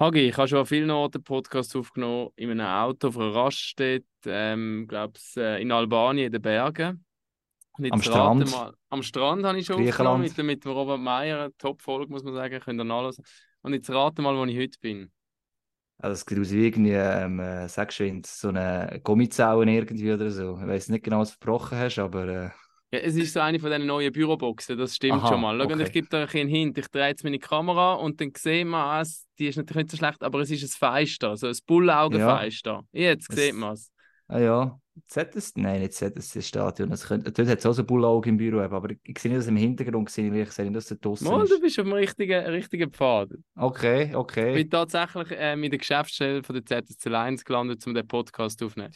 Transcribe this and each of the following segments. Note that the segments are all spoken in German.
Hagi, ich habe schon an vielen Orten Podcasts aufgenommen, in einem Auto auf einer Raststätte, ähm, glaube äh, in Albanien, in den Bergen. Am Strand? Mal, am Strand habe ich schon aufgenommen, mit, mit Robert Meyer, Top-Folge, muss man sagen, könnt ihr nachlesen. Und jetzt rate mal, wo ich heute bin. Also es sieht aus wie irgendwie, ähm, äh, sagst du, so eine Gummizaun irgendwie oder so. Ich weiß nicht genau, was du verbrochen hast, aber... Äh... Ja, es ist so eine von diesen neuen Büroboxen, das stimmt Aha, schon mal. Schau, okay. ich gebe dir einen Hint. Ich drehe jetzt meine Kamera und dann sieht man, ah, die ist natürlich nicht so schlecht, aber es ist ein Feister, so ein Bullaugenfeister. Ja. Jetzt sieht man es. Ah ja, ZS, nein, nicht ZSC-Stadion. Könnte, dort hat es auch so Bullauge im Büro, aber ich sehe nicht, dass im Hintergrund sehe, ich sehe nicht, dass der draussen ist. du bist auf dem richtigen, richtigen Pfad. Okay, okay. Ich bin tatsächlich äh, mit der Geschäftsstelle von der ZSC Lions gelandet, um den Podcast aufzunehmen.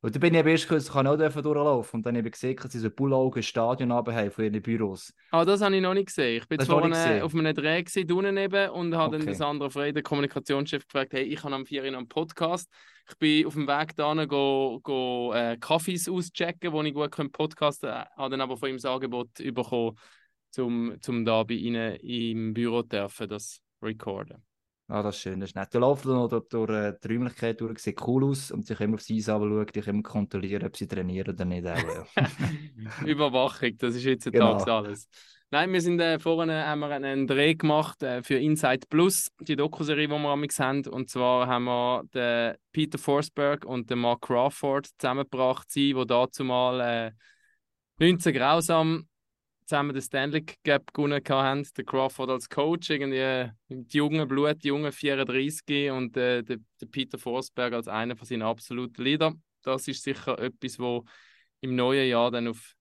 Und dann bin ich erst kürzlich auch durchlaufen und dann habe ich gesehen, dass sie so Bullaugen Stadion haben von ihren Büros. Ah, das habe ich noch nicht gesehen. Ich bin zwar auf einem Dreh gewesen, unten eben, und habe okay. dann das andere Freude, Kommunikationschef, gefragt, hey, ich habe am 4 einen Podcast. Ich bin auf dem Weg da go, go äh, Kaffees auschecken, wo ich gut podcasten kann. Habe dann aber von ihm das Angebot bekommen, um zum da bei Ihnen im Büro dürfen, das recorden. Ah, das ist schön, das ist nett. Der läuft noch durch, durch äh, die Räumlichkeit durch, sieht cool aus und sich immer aufs Eis schaut, ich immer kontrollieren, ob sie trainieren oder nicht. Überwachung, das ist jetzt genau. alles. Nein, wir sind äh, vorne haben wir einen Dreh gemacht äh, für Inside Plus, die Dokuserie, die wir haben. Und zwar haben wir den Peter Forsberg und den Mark Crawford zusammengebracht, sie, die dazu mal äh, 19 grausam zusammen den Stanley Cup gewonnen haben. Der Crawford als Coach, irgendwie mit jungen Blut, junge 34 und äh, der, der, Peter Forsberg als einer von seinen absoluten Leader. Das ist sicher etwas, wo im neuen Jahr dann auf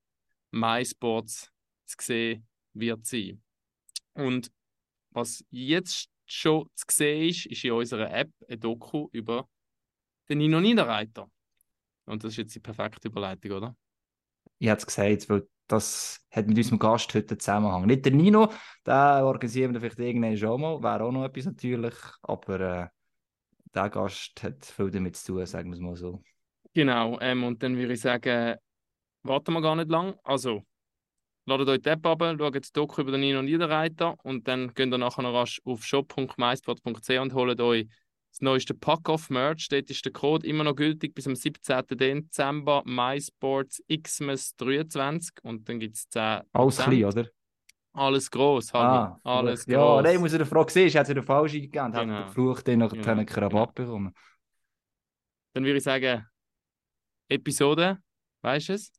MySports zu sehen wird sein. Und was jetzt schon zu sehen ist, ist in unserer App ein Doku über den Nino Niederreiter. Und das ist jetzt die perfekte Überleitung, oder? Ich habe es gesagt, weil das hat mit unserem Gast heute Zusammenhang. Nicht der Nino, den organisieren wir vielleicht irgendwann schon mal, wäre auch noch etwas natürlich, aber äh, der Gast hat viel damit zu tun, sagen wir es mal so. Genau, ähm, und dann würde ich sagen, warten wir gar nicht lang. Also, ladet euch die App ab, schaut das Doku über den Nino Niederreiter und dann geht ihr nachher noch rasch auf shop.mysport.ch und holt euch das neueste Pack-Off-Merch. Dort ist der Code immer noch gültig bis am 17. Dezember. MySports Xmas 23 und dann gibt es 10%. Alles klein, oder? Alles gross, ah, alles gross. Ja, nein, ich muss eine Frage sehen, ich hätte wieder falsch eingegeben, genau. habe geflucht, dann noch genau. einen Rabatt genau. bekommen. Dann würde ich sagen, Episode, weißt du es?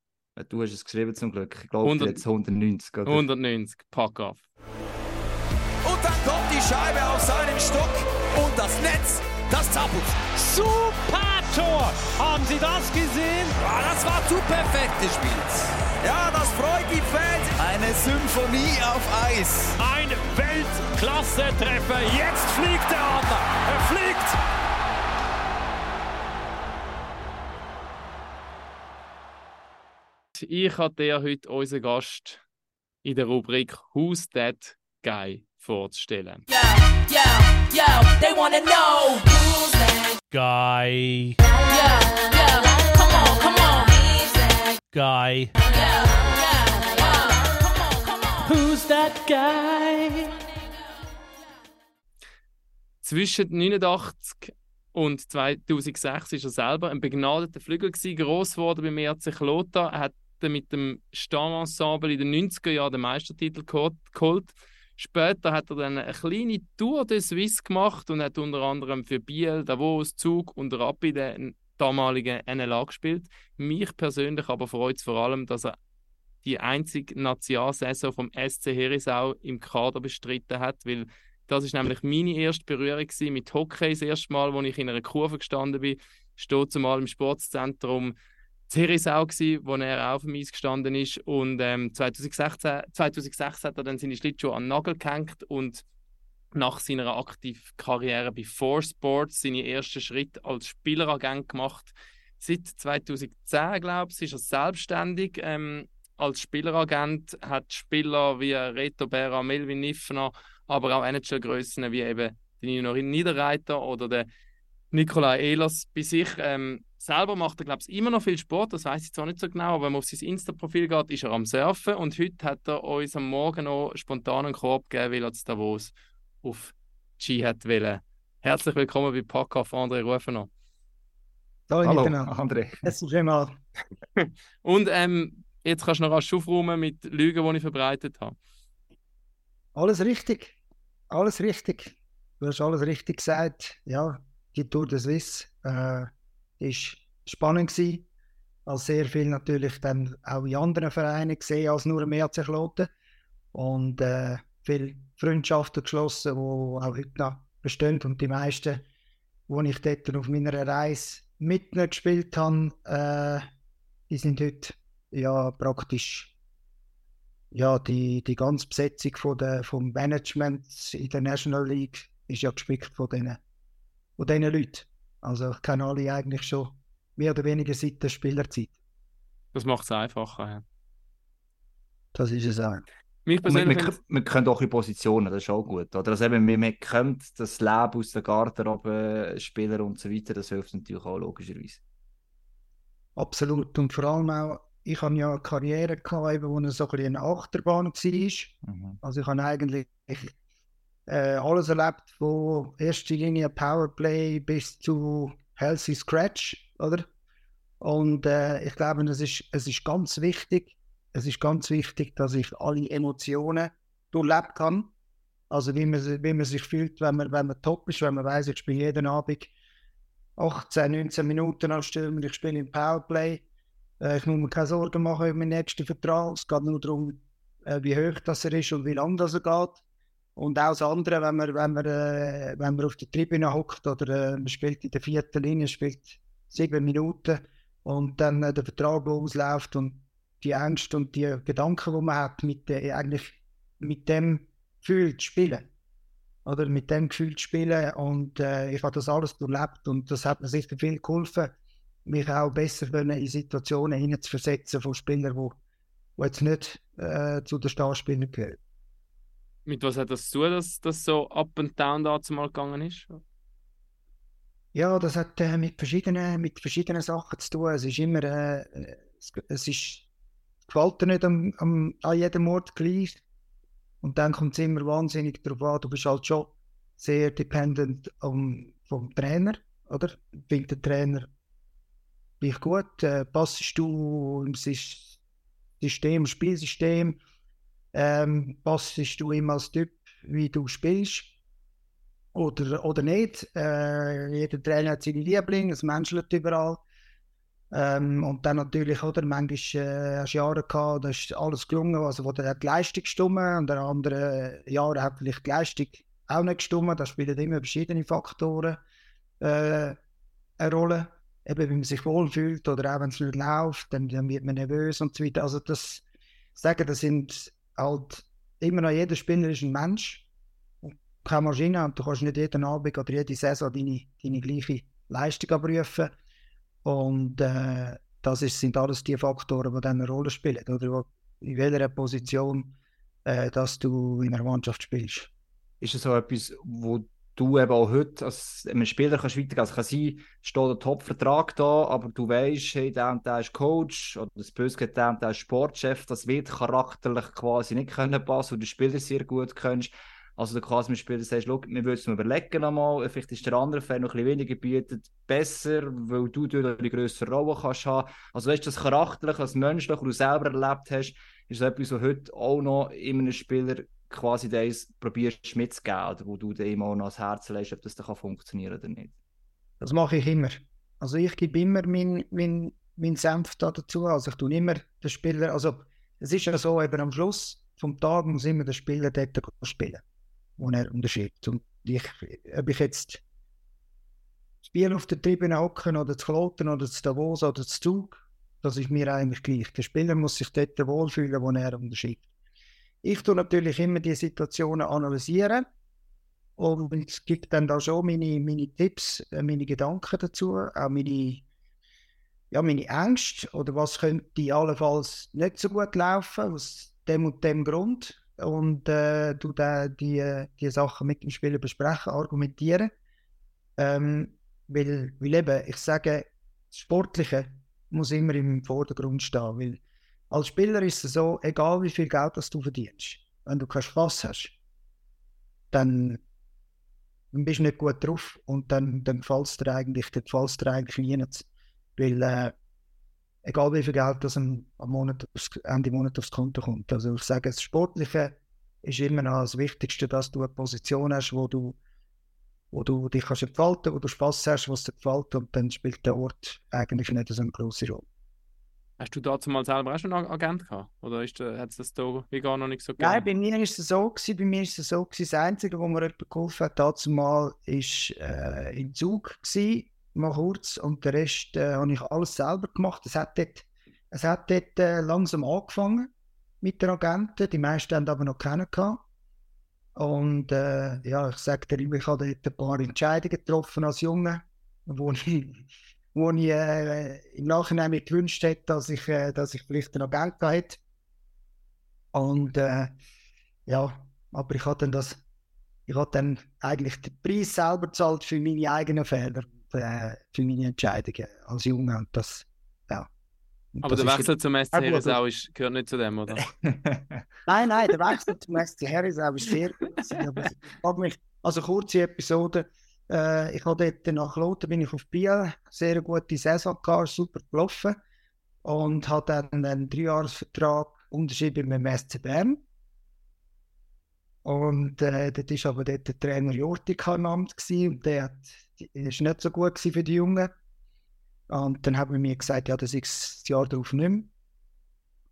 Du hast es geschrieben zum Glück. Ich glaube, jetzt 190. Oder? 190, pack auf. Und dann kommt die Scheibe auf seinen Stock und das Netz, zappelt. Super Tor! Haben Sie das gesehen? Ja, das war zu perfekt gespielt. Ja, das freut die Fans. Eine Symphonie auf Eis. Ein Weltklasse-Treffer. Jetzt fliegt der Adler. Er fliegt. Ich hatte ja heute unseren Gast in der Rubrik Who's That Guy vorzustellen. Yo, yo, yo, they wanna know who's that guy. Yo, yo, come on, come on. Guy. Who's that guy? Zwischen 89 und 2006 war er selber ein begnadeter Flügel, gross geworden beim ERC Kloten. Er hat mit dem Stammensemble in den 90er Jahren den Meistertitel geholt. Später hat er dann eine kleine Tour de Suisse gemacht und hat unter anderem für Biel, Davos, Zug und Rapid den damaligen NLA gespielt. Mich persönlich aber freut es vor allem, dass er die einzige Nationalsaison vom SC Herisau im Kader bestritten hat, weil das ist nämlich meine erste Berührung mit Hockey. Das erste Mal, als ich in einer Kurve gestanden bin, steht zumal im Sportzentrum Zerisau gsi, wo er auf dem Eis gestanden ist und ähm, 2016, 2006 hat er dann seine Schlittschuhe an den Nagel gehängt und nach seiner aktiven Karriere bei Four Sports seine ersten Schritte als Spieleragent gemacht. Seit 2010, glaube ich, ist er selbstständig ähm, als Spieleragent, hat Spieler wie Reto Berra, Melvin Niffner, aber auch NHL-Grössen wie eben Nino Niederreiter oder der Nikolai Ehlers bei sich. Ähm, selber macht er, glaube ich, immer noch viel Sport, das weiß ich zwar nicht so genau, aber wenn man auf sein Insta-Profil geht, ist er am Surfen und heute hat er uns am Morgen noch spontan einen Korb gegeben, weil er zu Davos auf Ski hat wollen Herzlich willkommen bei Podcast André Rufener. Hallo, Hallo, miteinander. André. Es ist immer Und ähm, jetzt kannst du noch rasch aufräumen mit Lügen, die ich verbreitet habe. alles richtig. Alles richtig. Du hast alles richtig gesagt. Ja, die Tour de Suisse äh, ist spannend gewesen. Als sehr viel natürlich dann auch in anderen Vereinen gesehen als nur im ERC Kloten. Und äh, viele Freundschaften geschlossen, die auch heute noch bestehen. Und die meisten, die ich dort auf meiner Reise mit ihnen gespielt habe, äh, die sind heute ja praktisch ja, die, die ganze Besetzung von der, vom Management in der National League ist ja gespickt von diesen, von diesen Leuten. Also ich kenne alle eigentlich schon mehr oder weniger seit der Spielerzeit. Das macht es einfacher. Ja. Das ist es auch. Mich wir, persönlich. wir, find's- wir können auch in Positionen, das ist auch gut. Oder? Also eben, wir, wir kennen das Leben aus der Garderobe, Spieler und so weiter, das hilft natürlich auch logischerweise. Absolut. Und vor allem auch, ich habe ja eine Karriere gehabt, eben, wo so ein bisschen eine Achterbahn war. Mhm. Also ich habe eigentlich äh, alles erlebt, von erster Linie Powerplay bis zu Healthy Scratch, oder? Und äh, ich glaube, es ist, es ist ganz wichtig, es ist ganz wichtig, dass ich alle Emotionen durchlebt habe. Also wie man, wie man sich fühlt, wenn man, wenn man top ist, wenn man weiß, ich spiele jeden Abend 18, 19 Minuten als Stürmer, ich spiele im Powerplay. Äh, ich muss mir keine Sorgen machen über meinen nächsten Vertrag. Es geht nur darum, äh, wie hoch das er ist und wie lang das er geht. Und auch das andere, wenn man, wenn man, äh, wenn man auf der Tribüne hockt oder äh, man spielt in der vierten Linie, spielt sieben Minuten und dann äh, der Vertrag ausläuft und die Ängste und die Gedanken, die man hat, mit, der, eigentlich mit dem Gefühl zu spielen. Oder mit dem Gefühl zu spielen und äh, ich habe das alles durchlebt und das hat mir sicher viel geholfen, mich auch besser in Situationen hineinzuversetzen von Spielern, die, die jetzt nicht äh, zu den Starspielern gehören. Mit was hat das zu tun, dass das so up and down dazu mal gegangen ist? Ja, das hat äh, mit, verschiedenen, mit verschiedenen Sachen zu tun. Es ist immer, äh, es, es ist, dir nicht am, am, an jedem Ort gleich. Und dann kommt es immer wahnsinnig darauf an, du bist halt schon sehr dependent um, vom Trainer, oder? Findet der Trainer dich gut? Äh, passest du im Sys- System, Spielsystem? Ähm, passest du ihm als Typ, wie du spielst? oder, oder nicht. Äh, jeder Trainer hat seine Lieblinge, es menschelt überall. Ähm, und dann natürlich, oder, manchmal äh, hast du Jahre gehabt, da ist alles gelungen, also wo der hat die Leistung gestimmt und in anderen Jahren hat vielleicht die Leistung auch nicht gestimmt. Da spielen immer verschiedene Faktoren äh, eine Rolle. Eben, wenn man sich wohlfühlt oder auch wenn es nicht läuft, dann, dann wird man nervös und so weiter. Also das, ich sage, das sind halt immer noch jeder Spieler ist ein Mensch keine Maschine und du kannst nicht jeden Abend oder jede Saison deine, deine gleiche Leistung abrufen. Und äh, das ist, sind alles die Faktoren, die dann eine Rolle spielen. Oder in welcher Position äh, dass du in einer Mannschaft spielst. Ist es so etwas, wo du eben auch heute als einem Spieler kannst weitergehen kannst? Es kann sein, steht ein Top-Vertrag da, aber du weißt, hey, der und der ist Coach oder das Böse der und der ist Sportchef, das wird charakterlich quasi nicht können passen und du Spieler sehr gut kennst. Also du quasi mit Spielern sagst, schau, wir würden es mir überlegen nochmal, vielleicht ist der andere Fan noch ein bisschen weniger bietet, besser, weil du dort eine größere Rolle kannst haben. Also weißt du, das charakterlich, das menschlich, was du selber erlebt hast, ist so etwas, was heute auch noch in einem Spieler quasi das probierst mitzugeben, oder wo du dem auch noch ans Herz legst, ob das dann kann funktionieren oder nicht. Das mache ich immer. Also ich gebe immer meinen mein, mein Senf da dazu. Also ich tue immer den Spieler, also es ist ja so, eben am Schluss vom Tag muss immer der Spieler dort spielen, wo er unterschreibt. Und ich, ob ich jetzt Spiel auf der Tribüne hocken oder zu Kloten oder zu Davos oder zu Zug, das ist mir eigentlich gleich. Der Spieler muss sich dort wohlfühlen, wo er unterschreibt. Ich tue natürlich immer die Situationen analysieren und gibt dann da schon meine, meine Tipps, äh, meine Gedanken dazu, auch meine, ja, meine Ängste oder was könnte allenfalls nicht so gut laufen, aus dem und dem Grund. Und äh, du da die, die Sachen mit dem Spieler besprechen, argumentieren. Ähm, weil, weil eben, ich sage, das Sportliche muss immer im Vordergrund stehen. Weil als Spieler ist es so, egal wie viel Geld das du verdienst, wenn du keinen Spaß hast, dann dann bist du nicht gut drauf und dann, dann gefällt dir eigentlich, dann gefällt's dir eigentlich nie. Weil, äh, egal wie viel Geld das am, am Monat, aufs, Ende Monat aufs Konto kommt. Also ich sage, das Sportliche ist immer noch das Wichtigste, dass du eine Position hast, wo du, wo du dich kannst entfalten, wo du Spaß hast, was dir gefällt und dann spielt der Ort eigentlich nicht so eine große Rolle. Hast du dazu mal selber auch schon einen Agent gehabt? Oder hat es das da wie gar noch nicht so gegeben? Nein, bei mir ist es so gewesen, bei mir ist es so gewesen, das Einzige, wo mir jemand geholfen hat, dazu mal, ist äh, im Zug gewesen, mal kurz, und den Rest äh, habe ich alles selber gemacht. Es hat dort, es hat dort äh, langsam angefangen mit den Agenten, die meisten haben aber noch keinen gehabt. Und äh, ja, ich sage dir, ich habe dort ein paar Entscheidungen getroffen als Junge, wo ich wo ich äh, im Nachhinein mir gewünscht hätte, dass ich, äh, dass ich vielleicht noch Geld hätte. Und äh, ja, aber ich habe dann das, ich habe dann eigentlich den Preis selber gezahlt für meine eigenen Fehler, äh, für meine Entscheidungen als Junge und das, ja. Und aber das der Wechsel zum SC Herisau ist, gehört nicht zu dem, oder? nein, nein, der Wechsel zum SC Herisau ist sehr gut. Aber also kurze Episode, äh, ich habe dort nach Lothar bin ich auf Biel, sehr gute Saison gehabt, super gelaufen und habe dann einen Dreijahresvertrag unterschrieben mit dem SC Bern. Und äh, dort war aber dort der Trainer Jortika im Amt und der ist nicht so gut für die Jungen. Und dann haben wir mir gesagt, ja, das ist das Jahr darauf nicht mehr.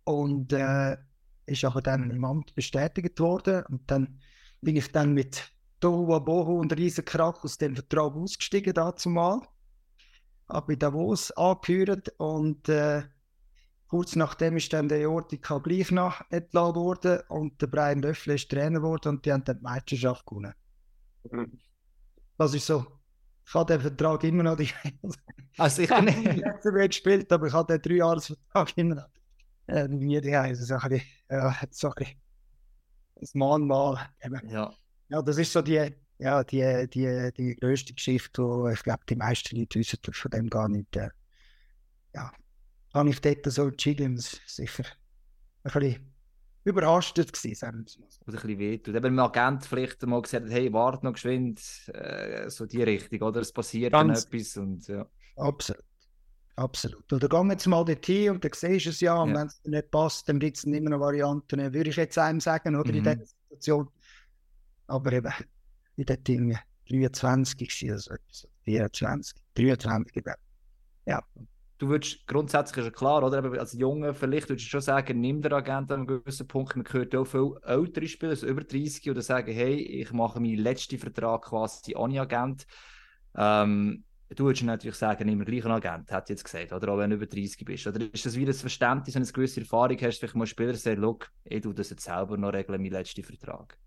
Und äh, ist aber dann im Amt bestätigt worden. Und dann bin ich dann mit Tohu Bohu und Riesenkrach aus dem Vertrag ausgestiegen dazu mal. Habe in Davos angehört und äh, kurz nachdem ist dann der Jortika gleich noch entlassen worden und der Brian Löffel ist Trainer geworden und die haben dann die Meisterschaft gewonnen. Mhm. Das ist so. Ich habe den Vertrag immer noch die. Also ich habe nicht so gut gespielt, aber ich habe den drei Jahresvertrag immer noch. Äh, mir die also so ein bisschen, äh, so ein bisschen das Mahnmal. Ja ja, das ist so die, ja, die, die, die größte Geschichte, wo ich glaube, die meisten Leute wissen von dem gar nicht. Äh, ja, habe ich dort so entschieden, sicher ein bisschen überrascht gewesen, sagen wir mal so. Oder ein bisschen wehtut. Eben im Agent vielleicht mal gesagt, hey, warte noch geschwind, äh, so die Richtung, oder? Es passiert Ganz dann etwas und ja. Absolut. Absolut. Oder gehen jetzt mal dorthin und dann siehst du es ja, und ja. wenn es dir nicht passt, dann gibt es immer noch Varianten, würde ich jetzt einem sagen, oder mhm. in dieser Situation. Aber eben, ich dort irgendwie 23 also 24, 23, Ja. Du würdest grundsätzlich ist ja klar, oder? Aber als Junge vielleicht würdest du schon sagen, nimm der Agent an einem gewissen Punkt. Man hört auch viele ältere Spieler, also über 30, oder sagen, hey, ich mache meinen letzten Vertrag quasi ohne Agent. Ähm, du würdest natürlich sagen, nimm gleich einen Agent, hat jetzt gesagt, oder auch wenn du über 30 bist. Oder ist das wie das Verständnis, wenn du eine gewisse Erfahrung hast, vielleicht mal Spieler sagen, look, ich tue das jetzt selber noch regeln, meinen letzten Vertrag?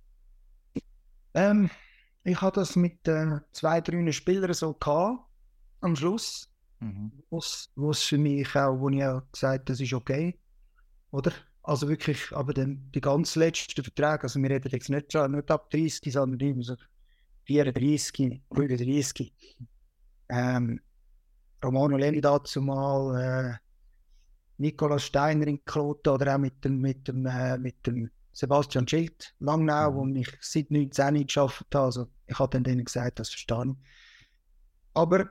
Ähm, ich hatte das mit äh, zwei, drei Spielern so gehabt, am Schluss, mhm. wo es für mich auch, wo ich auch gesagt das ist okay, oder? Also wirklich, aber dann die ganz letzten Verträge, also wir reden jetzt nicht, schon, nicht ab 30, sondern immer so 34, 35. Ähm, Romano Leni dazu mal, äh, Nikolaus Steiner in Kloten oder auch mit dem, mit dem, äh, mit dem Sebastian Schild, Langnau, wo mhm. ich seit 19 geschafft habe. Also ich habe dann denen gesagt, das verstehe ich. Aber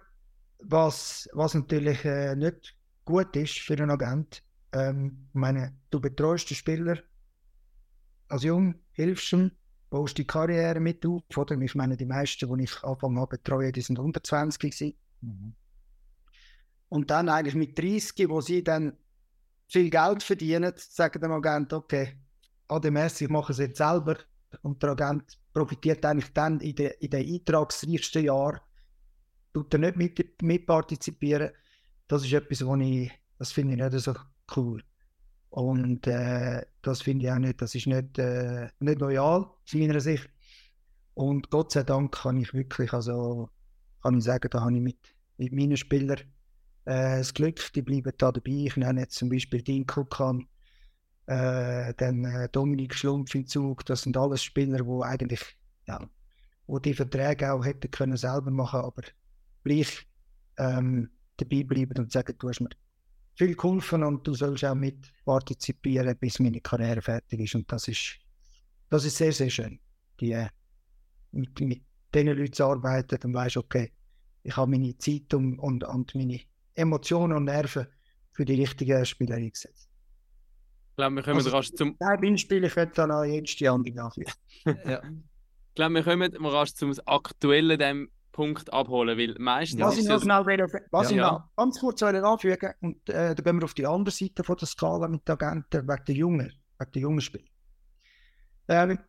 was, was natürlich äh, nicht gut ist für einen Agent, ähm, ich meine, du betreust den Spieler als Jung, hilfst ihm, baust die Karriere mit auf. Oder? Ich meine, die meisten, die ich anfangen habe betreuen, die sind unter 20 gewesen. Mhm. Und dann eigentlich mit 30, wo sie dann viel Geld verdienen, sagen dem Agent, okay, ADMS, ich mache es jetzt selber und der Agent profitiert eigentlich dann in den, in den eintragsreichsten Jahren, tut er nicht mit, mitpartizipieren. Das ist etwas, was ich, das finde ich nicht so cool. Und äh, das finde ich auch nicht, das ist nicht, äh, nicht loyal aus meiner Sicht. Und Gott sei Dank kann ich wirklich, also kann ich sagen, da habe ich mit, mit meinen Spielern äh, das Glück, die bleiben da dabei. Ich nenne jetzt zum Beispiel Dean Kukan, äh, dann äh, Dominik Schlumpf in Zug, das sind alles Spieler, die eigentlich, ja, wo die Verträge auch hätten können selber machen, aber gleich ähm, dabei bleiben und sagen, du hast mir viel geholfen und du sollst auch mit partizipieren, bis meine Karriere fertig ist und das ist, das ist sehr, sehr schön. Die, äh, mit, mit, diesen Leuten zu arbeiten, dann weißt du, okay, ich habe meine Zeit und, und, und meine Emotionen und Nerven für die richtigen Spieler eingesetzt. Ich glaube, wir kommen Also, rasch zum, Nein, Beispiel, ich werde dann auch jetzt die andere nachführen. Ja. ich glaube, wir kommen rasch zum aktuellen dem Punkt abholen, weil meistens Was ich noch genau will, was Ja. ich noch ganz kurz anfügen und äh, da gehen wir auf die andere Seite von der Skala mit den Agenten, wegen der Jungen, wegen der jungen Spieler. Ähm,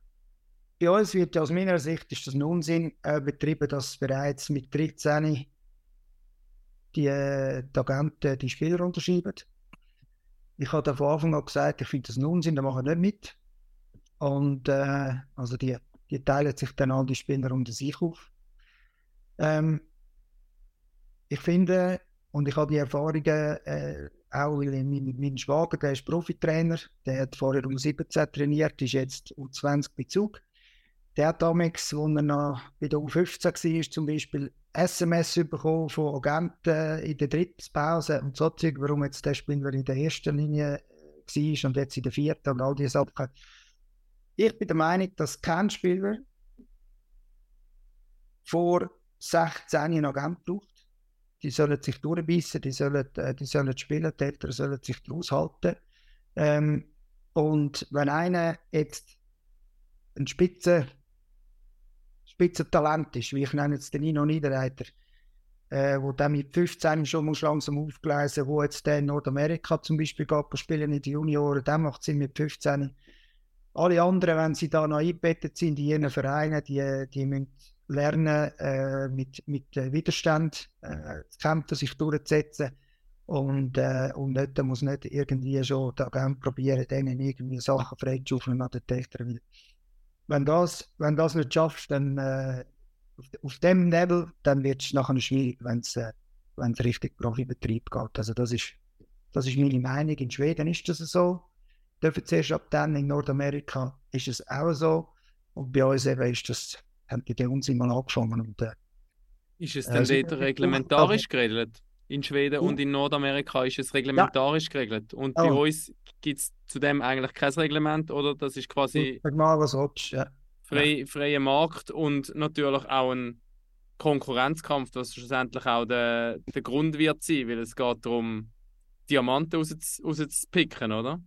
bei uns wird aus meiner Sicht ist das ein Unsinn äh, betrieben, dass bereits mit 13 die, äh, die Agenten die Spieler unterschreiben. Ich habe von Anfang an gesagt, ich finde das ein Unsinn, da mache ich nicht mit. Und äh, also die, die teilen sich dann all die Spieler unter sich auf. Ähm, ich finde, und ich habe die Erfahrungen äh, auch, weil mein, mein Schwager, der ist Profitrainer, der hat vorher um 17 trainiert, ist jetzt um 20 bei Zug. Der hat damals, als er noch bei der U15 war, zum Beispiel SMS bekommen von Agenten in der Drittpause und so Zeug, warum jetzt der Spieler in der ersten Linie war und jetzt in der vierten und all diese Sachen. Ich bin der Meinung, dass kein Spieler vor 16 einen Agent braucht. Die sollen sich durchbeissen, die sollen, äh, die sollen spielen, die Eltern sollen sich daraus halten. Ähm, und wenn einer jetzt ein Spitze, Spitzentalent ist, wie ich nenne jetzt den Nino Niederreiter, äh, wo der mit 15 schon muss langsam aufgleisen, wo jetzt der in Nordamerika zum Beispiel geht, spielen in den Junioren, der macht Sinn mit 15. Alle anderen, wenn sie da noch eingebettet sind in ihren Vereinen, die, die müssen lernen, äh, mit, mit Widerstand äh, zu kämpfen, sich durchzusetzen. Und, äh, und da muss nicht irgendwie schon Agent probieren, denen irgendwie Sachen freizuschaufeln an den Töchtern. Wenn das, wenn das nicht schaffst, dann äh, auf, auf dem Level, dann wird es nachher schwierig, wenn es äh, wenn's richtig Profibetrieb geht. Also das ist, das ist meine Meinung. In Schweden ist das so. Dürfen zuerst ab dann in Nordamerika ist es auch so. Und bei uns eben ist das, haben die Unsinn mal angefangen. Und, äh, ist es Äh, dann so- dort reglementarisch geregelt? In Schweden und in Nordamerika ist es reglementarisch geregelt. Und bei Oh. uns gibt es zudem eigentlich kein Reglement, oder? Das ist quasi sag mal, was willst? Ja. frei, freier Markt und natürlich auch ein Konkurrenzkampf, was schlussendlich auch der, der Grund wird sein, weil es geht darum, Diamanten rauszu- rauszupicken, oder?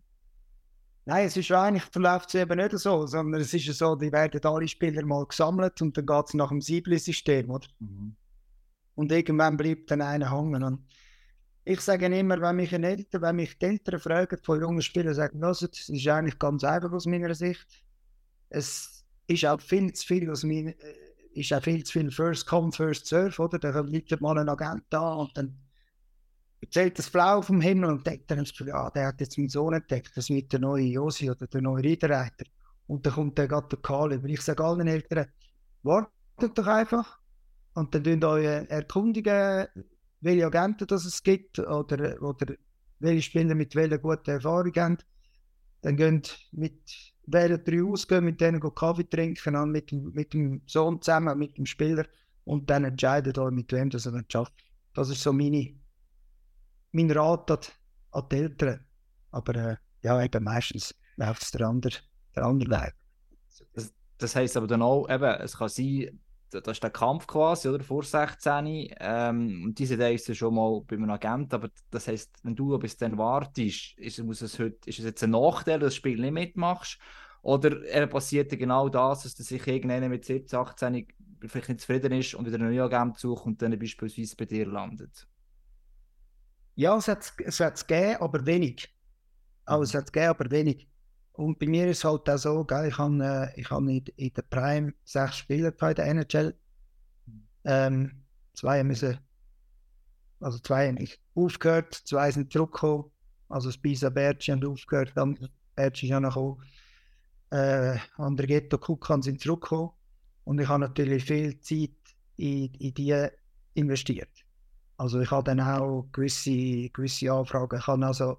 Nein, es ist ja eigentlich verläuft es eben nicht so, sondern es ist ja so, die werden alle Spieler mal gesammelt und dann geht es nach dem Siebli-System, oder? Mhm. Und irgendwann bleibt dann einer hängen. Und ich sage immer, wenn mich, ein Eltern, wenn mich die Eltern fragen von jungen Spielern, sagen, das ist eigentlich ganz einfach aus meiner Sicht. Es ist auch viel zu viel aus meiner, äh, ist auch viel zu viel First Come, First Serve, oder? Da liegt mal ein Agent da und dann erzählt das Blau vom Himmel und denkt dann, ja, der hat jetzt meinen Sohn entdeckt, das wird der neue Josi oder der neue Riederreiter. Und dann kommt der gerade der Karl über. Ich sage allen Eltern, wartet doch einfach und dann tun euch erkundigen, welche Agenten das es gibt oder, oder welche Spieler mit welcher guten Erfahrung haben. Dann geht mit wählen drei ausgehen, mit denen Kaffee trinken, dann mit, mit dem Sohn zusammen, mit dem Spieler und dann entscheidet euch, mit wem das er schafft. Das ist so meine, mein Rat an, an die Eltern. Aber äh, ja, eben meistens läuft es der andere, der andere Weg. Das, das heisst aber dann auch, eben, es kann sein, das ist der Kampf quasi, oder, vor 16. Ähm, und diese Idee ist ja schon mal bei einem Agent, aber das heisst, wenn du bis dann wartest, ist, muss es heute, ist es jetzt ein Nachteil, dass du das Spiel nicht mitmachst? Oder eben passiert genau das, dass sich irgendeiner mit 17, 18 vielleicht nicht zufrieden ist und wieder einen neuen Agent sucht und dann beispielsweise bei dir landet? Ja, es hat es gegeben, aber wenig. Also, es hat gegeben, aber wenig. Und bei mir ist es halt auch so, gell, ich habe äh, ich hab in, in der Prime sechs Spieler bei der NHL. Ähm, zwei müssen, also zwei haben aufgehört, zwei sind zurückgekommen. Also Spisa Berci haben aufgehört, dann Berci ist ja noch gekommen. Äh, andere Ghetto Kukan sind zurückgekommen. Und ich habe natürlich viel Zeit in, in die investiert. Also ich habe dann auch gewisse, gewisse Anfragen. Ich habe also,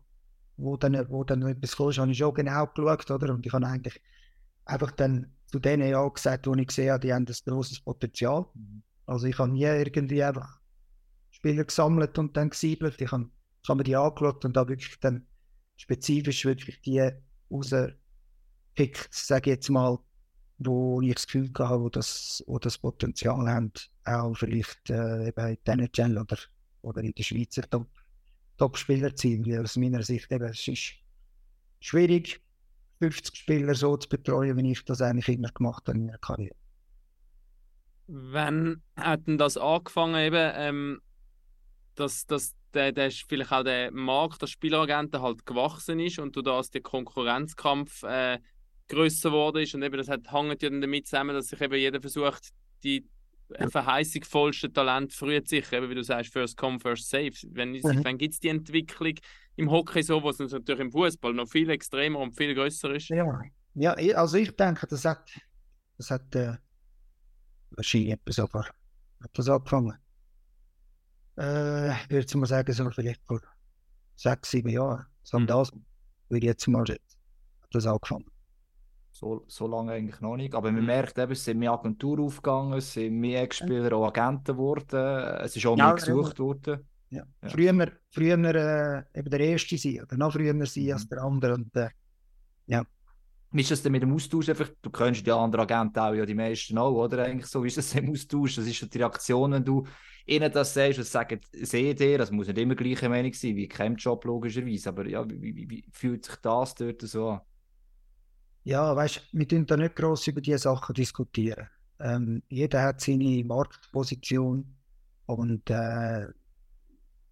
wo dann, wo dann etwas kam, habe ich schon genau geschaut, oder? Und ich habe eigentlich einfach dann zu denen ja gesagt, wo ich gesehen habe, die haben ein grosses Potenzial. Also ich habe nie irgendwie einfach Spieler gesammelt und dann gesiebelt. Ich habe, ich habe mir die angeschaut und da wirklich dann spezifisch wirklich die rausgepickt, sage ich jetzt mal, wo ich das Gefühl hatte, wo das, wo das Potenzial haben, auch vielleicht äh, eben in den NHL oder, oder in der Schweizer Top, Top-Spieler zu sein. Weil aus meiner Sicht eben, es ist schwierig, 50 Spieler so zu betreuen, wie ich das eigentlich immer gemacht habe in meiner Karriere. Wann hat denn das angefangen, eben, ähm, dass, dass der, der vielleicht auch der Markt der Spieleragenten halt gewachsen ist und du dass der Konkurrenzkampf äh, größer geworden ist und eben das hat, hängt ja dann damit zusammen, dass sich eben jeder versucht, die ja. verheißungsvollsten Talent früh zu sichern, eben wie du sagst, first come, first save. Wenn, mhm. wenn gibt es die Entwicklung im Hockey so, was natürlich im Fußball noch viel extremer und viel größer ist? Ja, ja also ich denke, das hat, das hat äh, wahrscheinlich etwas aber das angefangen. Äh, ich würde mal sagen, so vielleicht vor sechs, sieben Jahren. So mhm. das würde ich jetzt mal das angefangen. So, so lange eigentlich noch nicht. Aber man mhm. merkt eben, es sind mehr Agenturen aufgegangen, es sind mehr Ex-Spieler auch Agenten geworden, es ist auch mehr ja, gesucht worden. Ja. Ja. Früher, früher äh, eben der Erste sein oder noch früher sein mhm. als der andere. Und, äh, ja. Wie ist das denn mit dem Austausch? Einfach, du kennst die anderen Agenten auch, ja die meisten auch, oder? Eigentlich so, wie ist das im Austausch? Das ist die Reaktion, wenn du ihnen das sagst und sagen, sehe dir, das muss nicht immer gleiche Meinung sein, wie kein Job logischerweise, aber ja, wie, wie, wie fühlt sich das dort so an? Ja, weißt du, wir dürfen da nicht gross über diese Sachen diskutieren. Ähm, jeder hat seine Marktposition und äh,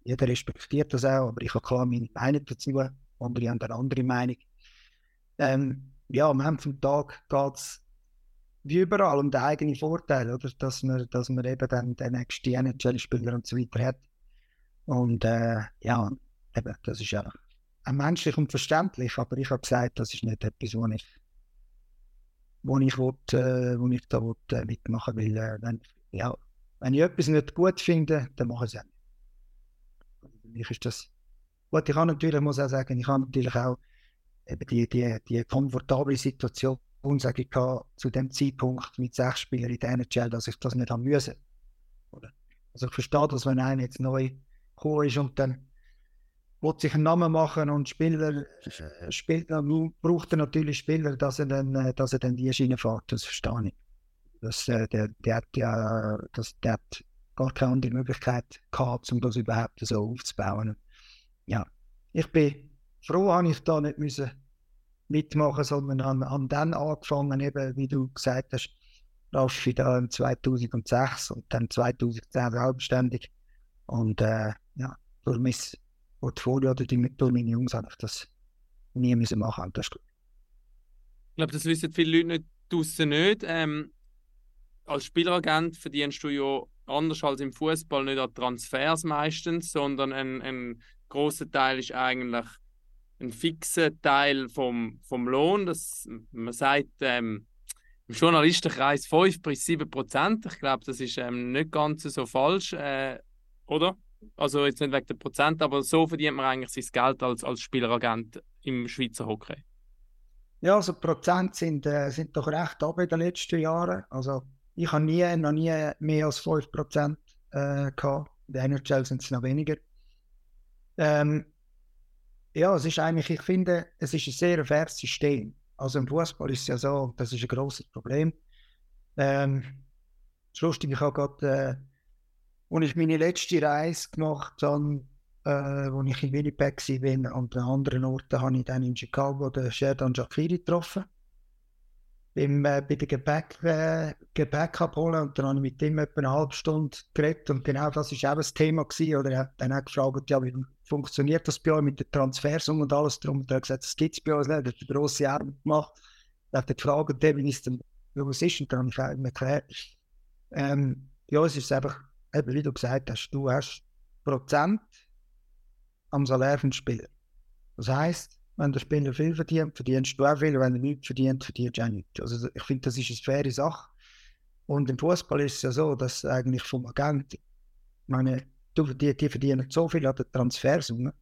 jeder respektiert das auch, aber ich habe klar meine Meinung dazu, andere haben eine andere Meinung. Ähm, ja, am Ende des Tages geht es wie überall um den eigenen Vorteil, oder? Dass, man, dass man eben dann den nächsten NHL-Spieler und so weiter hat. Und äh, ja, eben, das ist ja menschlich und verständlich, aber ich habe gesagt, das ist nicht etwas, wo ich wo ich, will, äh, wo ich da will, äh, mitmachen will. Äh, wenn, ja, wenn ich etwas nicht gut finde, dann mache ich es auch nicht. Für mich ist das gut. Ich kann natürlich, muss auch sagen, ich habe natürlich auch eben die, die, die komfortable Situation, sage ich, zu dem Zeitpunkt mit sechs Spielern in der NHL, dass ich das nicht haben müssen. Oder? Also ich verstehe dass wenn einer jetzt neu gekommen ist und dann will sich einen Namen machen und Spieler, äh, Spieler braucht er natürlich Spieler, dass er dann, äh, dass er dann die Schiene fährt. Das verstehe ich. Das, äh, der, der hat ja das, der hat gar keine andere Möglichkeit gehabt, um das überhaupt so aufzubauen. Ja, ich bin froh, dass ich da nicht müssen mitmachen, sondern an, an dann angefangen, eben, wie du gesagt hast, Raffi da 2006 und dann 2010 halbständig. Und äh, ja, durch mein Portfolio oder die mit meine das nie müssen ist gut. Ich glaube, das wissen viele Leute draußen nicht. Ähm, als Spieleragent verdienst du ja anders als im Fußball nicht an Transfers meistens, sondern ein, ein großer Teil ist eigentlich ein fixer Teil vom, vom Lohn. Das, man sagt ähm, im Journalistenkreis 5 bis 7 Prozent. Ich glaube, das ist ähm, nicht ganz so falsch, äh, oder? Also jetzt nicht wegen der Prozent, aber so verdient man eigentlich sein Geld als, als Spieleragent im Schweizer Hockey. Ja, also Prozent sind, äh, sind doch recht ab in den letzten Jahren. Also ich habe nie, noch nie mehr als 5 Prozent äh, gehabt. In der NHL sind es noch weniger. Ähm, ja, es ist eigentlich, ich finde, es ist ein sehr faires System. Also im Fußball ist es ja so, das ist ein großes Problem. Ähm, das Lustige, ich habe gerade äh, als ich meine letzte Reise gemacht habe, äh, wo ich in Winnipeg war, und an anderen Orten habe ich dann in Chicago den Sheridan Jacquiri getroffen. Beim, äh, bei der Gepäck, äh, Gepäck abholen und dann habe ich mit ihm etwa eine halbe Stunde geredet und genau das war auch das Thema gewesen. Oder er hat dann auch gefragt, ja, wie funktioniert das bei euch mit den Transfersummen und alles drum und er hat gesagt, das gibt es bei uns nicht, er hat eine grosse Arbeit gemacht. Er hat gefragt, wie es denn, was ist und dann habe ich ihm erklärt, ähm, bei uns ist es einfach eben wie du gesagt hast, du hast Prozent am Salär vom Spieler. Das heisst, wenn der Spieler viel verdient, verdienst du auch viel, wenn er nichts verdient, verdienst du auch nichts. Also ich finde, das ist eine faire Sache. Und im Fußball ist es ja so, dass eigentlich vom Agent, meine, du, die, die verdienen so viel an der Transfersumme,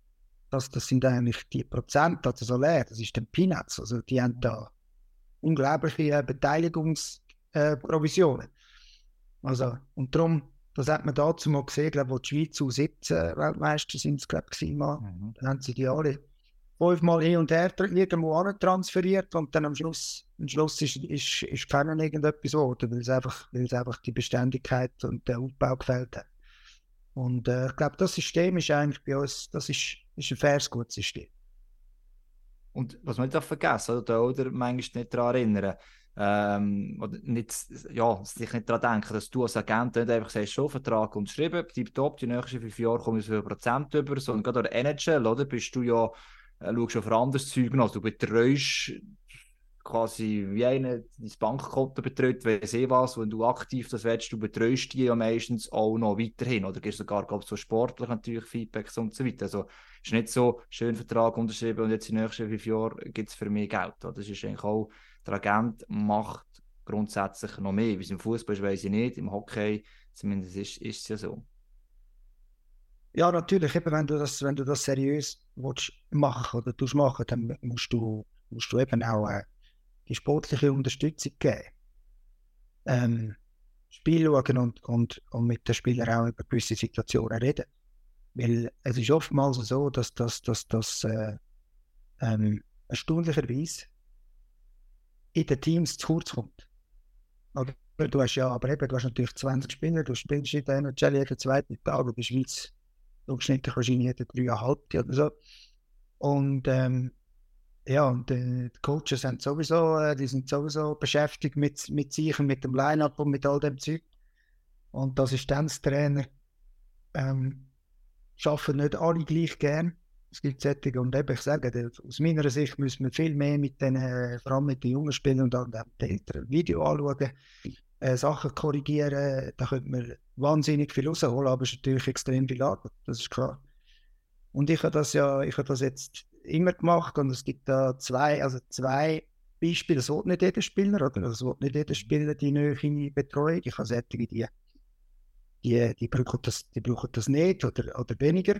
dass das sind eigentlich die Prozent an der Salär, das ist den Peanuts. Also die haben da unglaubliche Beteiligungsprovisionen. Äh, also, und darum das hat man dazu mal gesehen, glaube wo die Schweiz U17 Weltmeister sind, glaube ich, mal. Mhm. Dann haben sie die alle fünfmal hin und her irgendwo an transferiert und dann am Schluss, am Schluss ist, ist, ist keiner irgendetwas geworden, weil es einfach, weil es einfach die Beständigkeit und der Aufbau gefällt hat. Und äh, ich glaube, das System ist eigentlich bei uns, das ist, ist ein faires, gutes System. Und was man nicht vergessen oder, oder manchmal nicht daran erinnern, ähm, oder nicht, ja, sich nicht daran denken, dass du als Agent nicht einfach sagst, schon Vertrag unterschrieben, top, die nächsten fünf Jahre kommen so Prozent über, sondern gerade an der NHL, oder, bist du ja, äh, schaust auf anderes Zeug also du betreust quasi wie einer dein Bankkonto betreut, weiss eh was, wenn du aktiv das willst, du betreust die ja meistens auch noch weiterhin oder gibst sogar, glaube so sportlich natürlich Feedbacks und so weiter. Also ist nicht so, schön Vertrag unterschrieben und jetzt den nächsten fünf Jahren gibt es für mich Geld. Oder? Das ist eigentlich auch, der Agent macht grundsätzlich noch mehr. Wie es im Fußball ist, weiß ich nicht, im Hockey zumindest ist, ist es ja so. Ja, natürlich, eben, wenn du das, wenn du das seriös willst machen oder tust machen, dann musst du, musst du eben auch äh, die sportliche Unterstützung geben. Ähm, Spiel schauen und, und, und mit den Spielern auch über gewisse Situationen reden. Weil es ist oftmals so, dass das dass, dass, äh, ähm, erstaunlicherweise in den Teams zu kurz kommt. Oder, du hast ja, aber eben, du hast natürlich 20 Spieler, du spielst in der NHL jeden zweiten Tag, in der Schweiz durchschnittlich wahrscheinlich jeden dreieinhalb oder so. Und ähm, ja, und äh, die Coaches sind sowieso, äh, die sind sowieso beschäftigt mit, mit sich und mit dem Line-Up und mit all dem Zeug. Und die Assistenztrainer ähm, arbeiten nicht alle gleich gern. Es gibt solche, und eben, ich sage, aus meiner Sicht müssen wir viel mehr mit den, äh, vor allem mit den jungen Spielern und dann den älteren Video anschauen, äh, Sachen korrigieren. Da könnte man wahnsinnig viel rausholen, aber es ist natürlich extrem viel Arbeit, das ist klar. Und ich habe das ja, ich habe das jetzt immer gemacht und es gibt da zwei, also zwei Beispiele, das will nicht jeder Spieler, oder das will nicht jeder Spieler die neue Betreuung. Ich habe solche, die, die, die, brauchen das, die brauchen das nicht oder, oder weniger.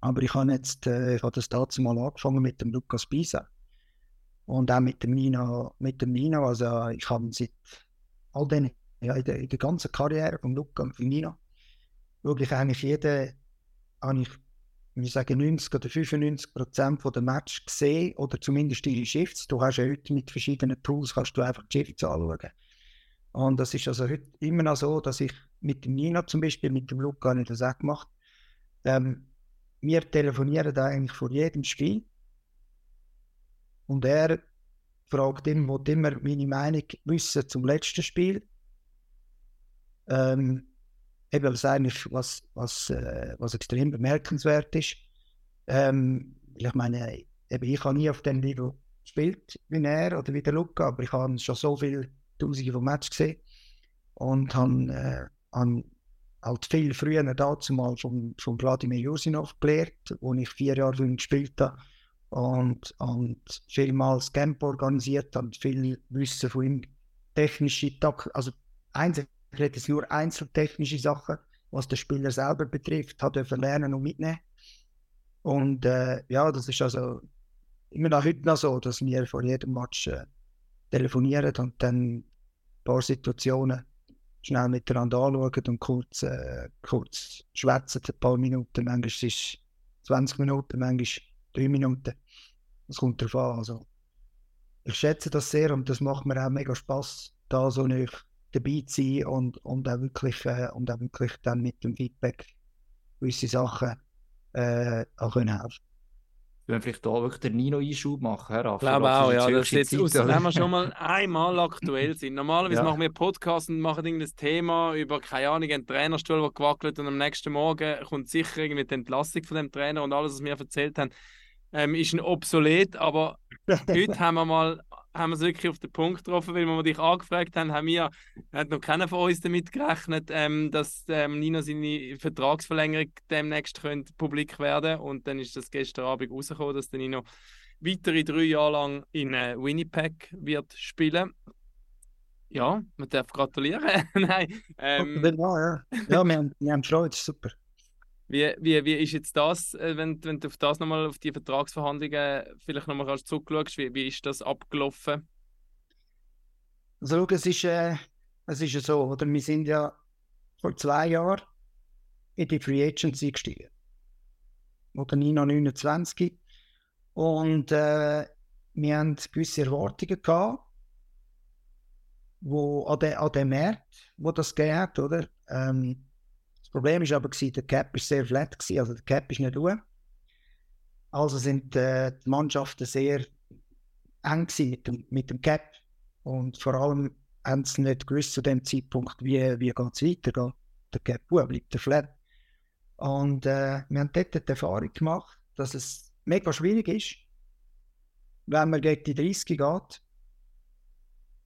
Aber ich habe jetzt, äh, ich habe das dazu mal angefangen mit dem Lukas Pisa und auch mit dem Nino, mit dem Nino. Also ich habe seit all den, ja, in der, in der ganzen Karriere von Luca und von Nino wirklich eigentlich jeden, habe ich ich sage 90 oder 95 Prozent der Match gesehen oder zumindest ihre Shifts. Du hast ja heute mit verschiedenen Tools kannst du einfach die Shifts anschauen. Und das ist also heute immer noch so, dass ich mit dem Nino zum Beispiel, mit dem Luca habe ich das auch gemacht. Ähm, wir telefonieren da eigentlich vor jedem Spiel. Und er fragt immer, immer meine Meinung wissen zum letzten Spiel. Ähm, eben was eigentlich was, was, äh, was extrem bemerkenswert ist. Ähm, ich meine, eben ich habe nie auf dem Niveau gespielt wie er oder wie der Luca, aber ich habe schon so viele Tausende von Matches gesehen und habe, äh, habe halt viel früher dazu mal von, Vladimir Jusinov gelernt, wo ich vier Jahre gespielt habe und, und vielmals Camp organisiert und viel Wissen von ihm technische Takt, also einzig ich rede jetzt nur einzeltechnische Sachen, was der Spieler selber betrifft, hat er lernen und mitnehmen. Und äh, ja, das ist also immer noch heute noch so, dass wir vor jedem Match äh, telefonieren und dann ein paar Situationen schnell miteinander anschauen und kurz, äh, kurz schwätzen, ein paar Minuten. Manchmal ist es 20 Minuten, manchmal 3 Minuten. Das kommt darauf an. Also, ich schätze das sehr und das macht mir auch mega Spaß, da so nicht dabei zu sein und, und, auch wirklich, äh, und auch wirklich dann mit dem Feedback gewisse Sachen äh, auch können helfen. Wir können vielleicht da wirklich den Nino-Einschub machen, Herr Ich glaube auch, ja. Das ist jetzt aus, wenn wir schon mal einmal aktuell sind. Normalerweise ja. machen wir Podcasts und machen irgendein Thema über, keine Ahnung, einen Trainerstuhl, der gewackelt und am nächsten Morgen kommt sicher irgendwie die Entlassung von dem Trainer und alles, was wir erzählt haben, ähm, ist ein obsolet. Aber heute haben wir mal haben wir es wirklich auf den Punkt getroffen, weil wir dich angefragt haben, haben wir, hat noch keiner von uns damit gerechnet, ähm, dass ähm, Nino seine Vertragsverlängerung demnächst könnte publik werden und dann ist das gestern Abend rausgekommen, dass der Nino weitere drei Jahre lang in äh, Winnipeg wird spielen. Ja, man darf gratulieren. Nein. Ähm, ja, ja. ja wir, haben, wir haben Freude, super. Wie, wie, wie ist jetzt das, äh, wenn, wenn du auf das nochmal, auf die Vertragsverhandlungen vielleicht nochmal zurückschaust, wie, wie ist das abgelaufen? Also es ist, äh, es ist ja so, oder? wir sind ja vor zwei Jahren in die Free Agency gestiegen. Oder Nino 29. Und äh, wir haben gewisse Erwartungen gehabt, wo an den, an Markt, wo das hat, oder? Ähm, das Problem ist aber gewesen, der Cap ist sehr flat gewesen, also der Cap ist nicht hoch. Also sind äh, die Mannschaften sehr eng mit dem, Cap und vor allem haben sie nicht gewusst zu dem Zeitpunkt, wie, wie geht es weiter, der Cap hoch, bleibt der flat. Und äh, wir haben dort die Erfahrung gemacht, dass es mega schwierig ist, wenn man gegen die 30 geht,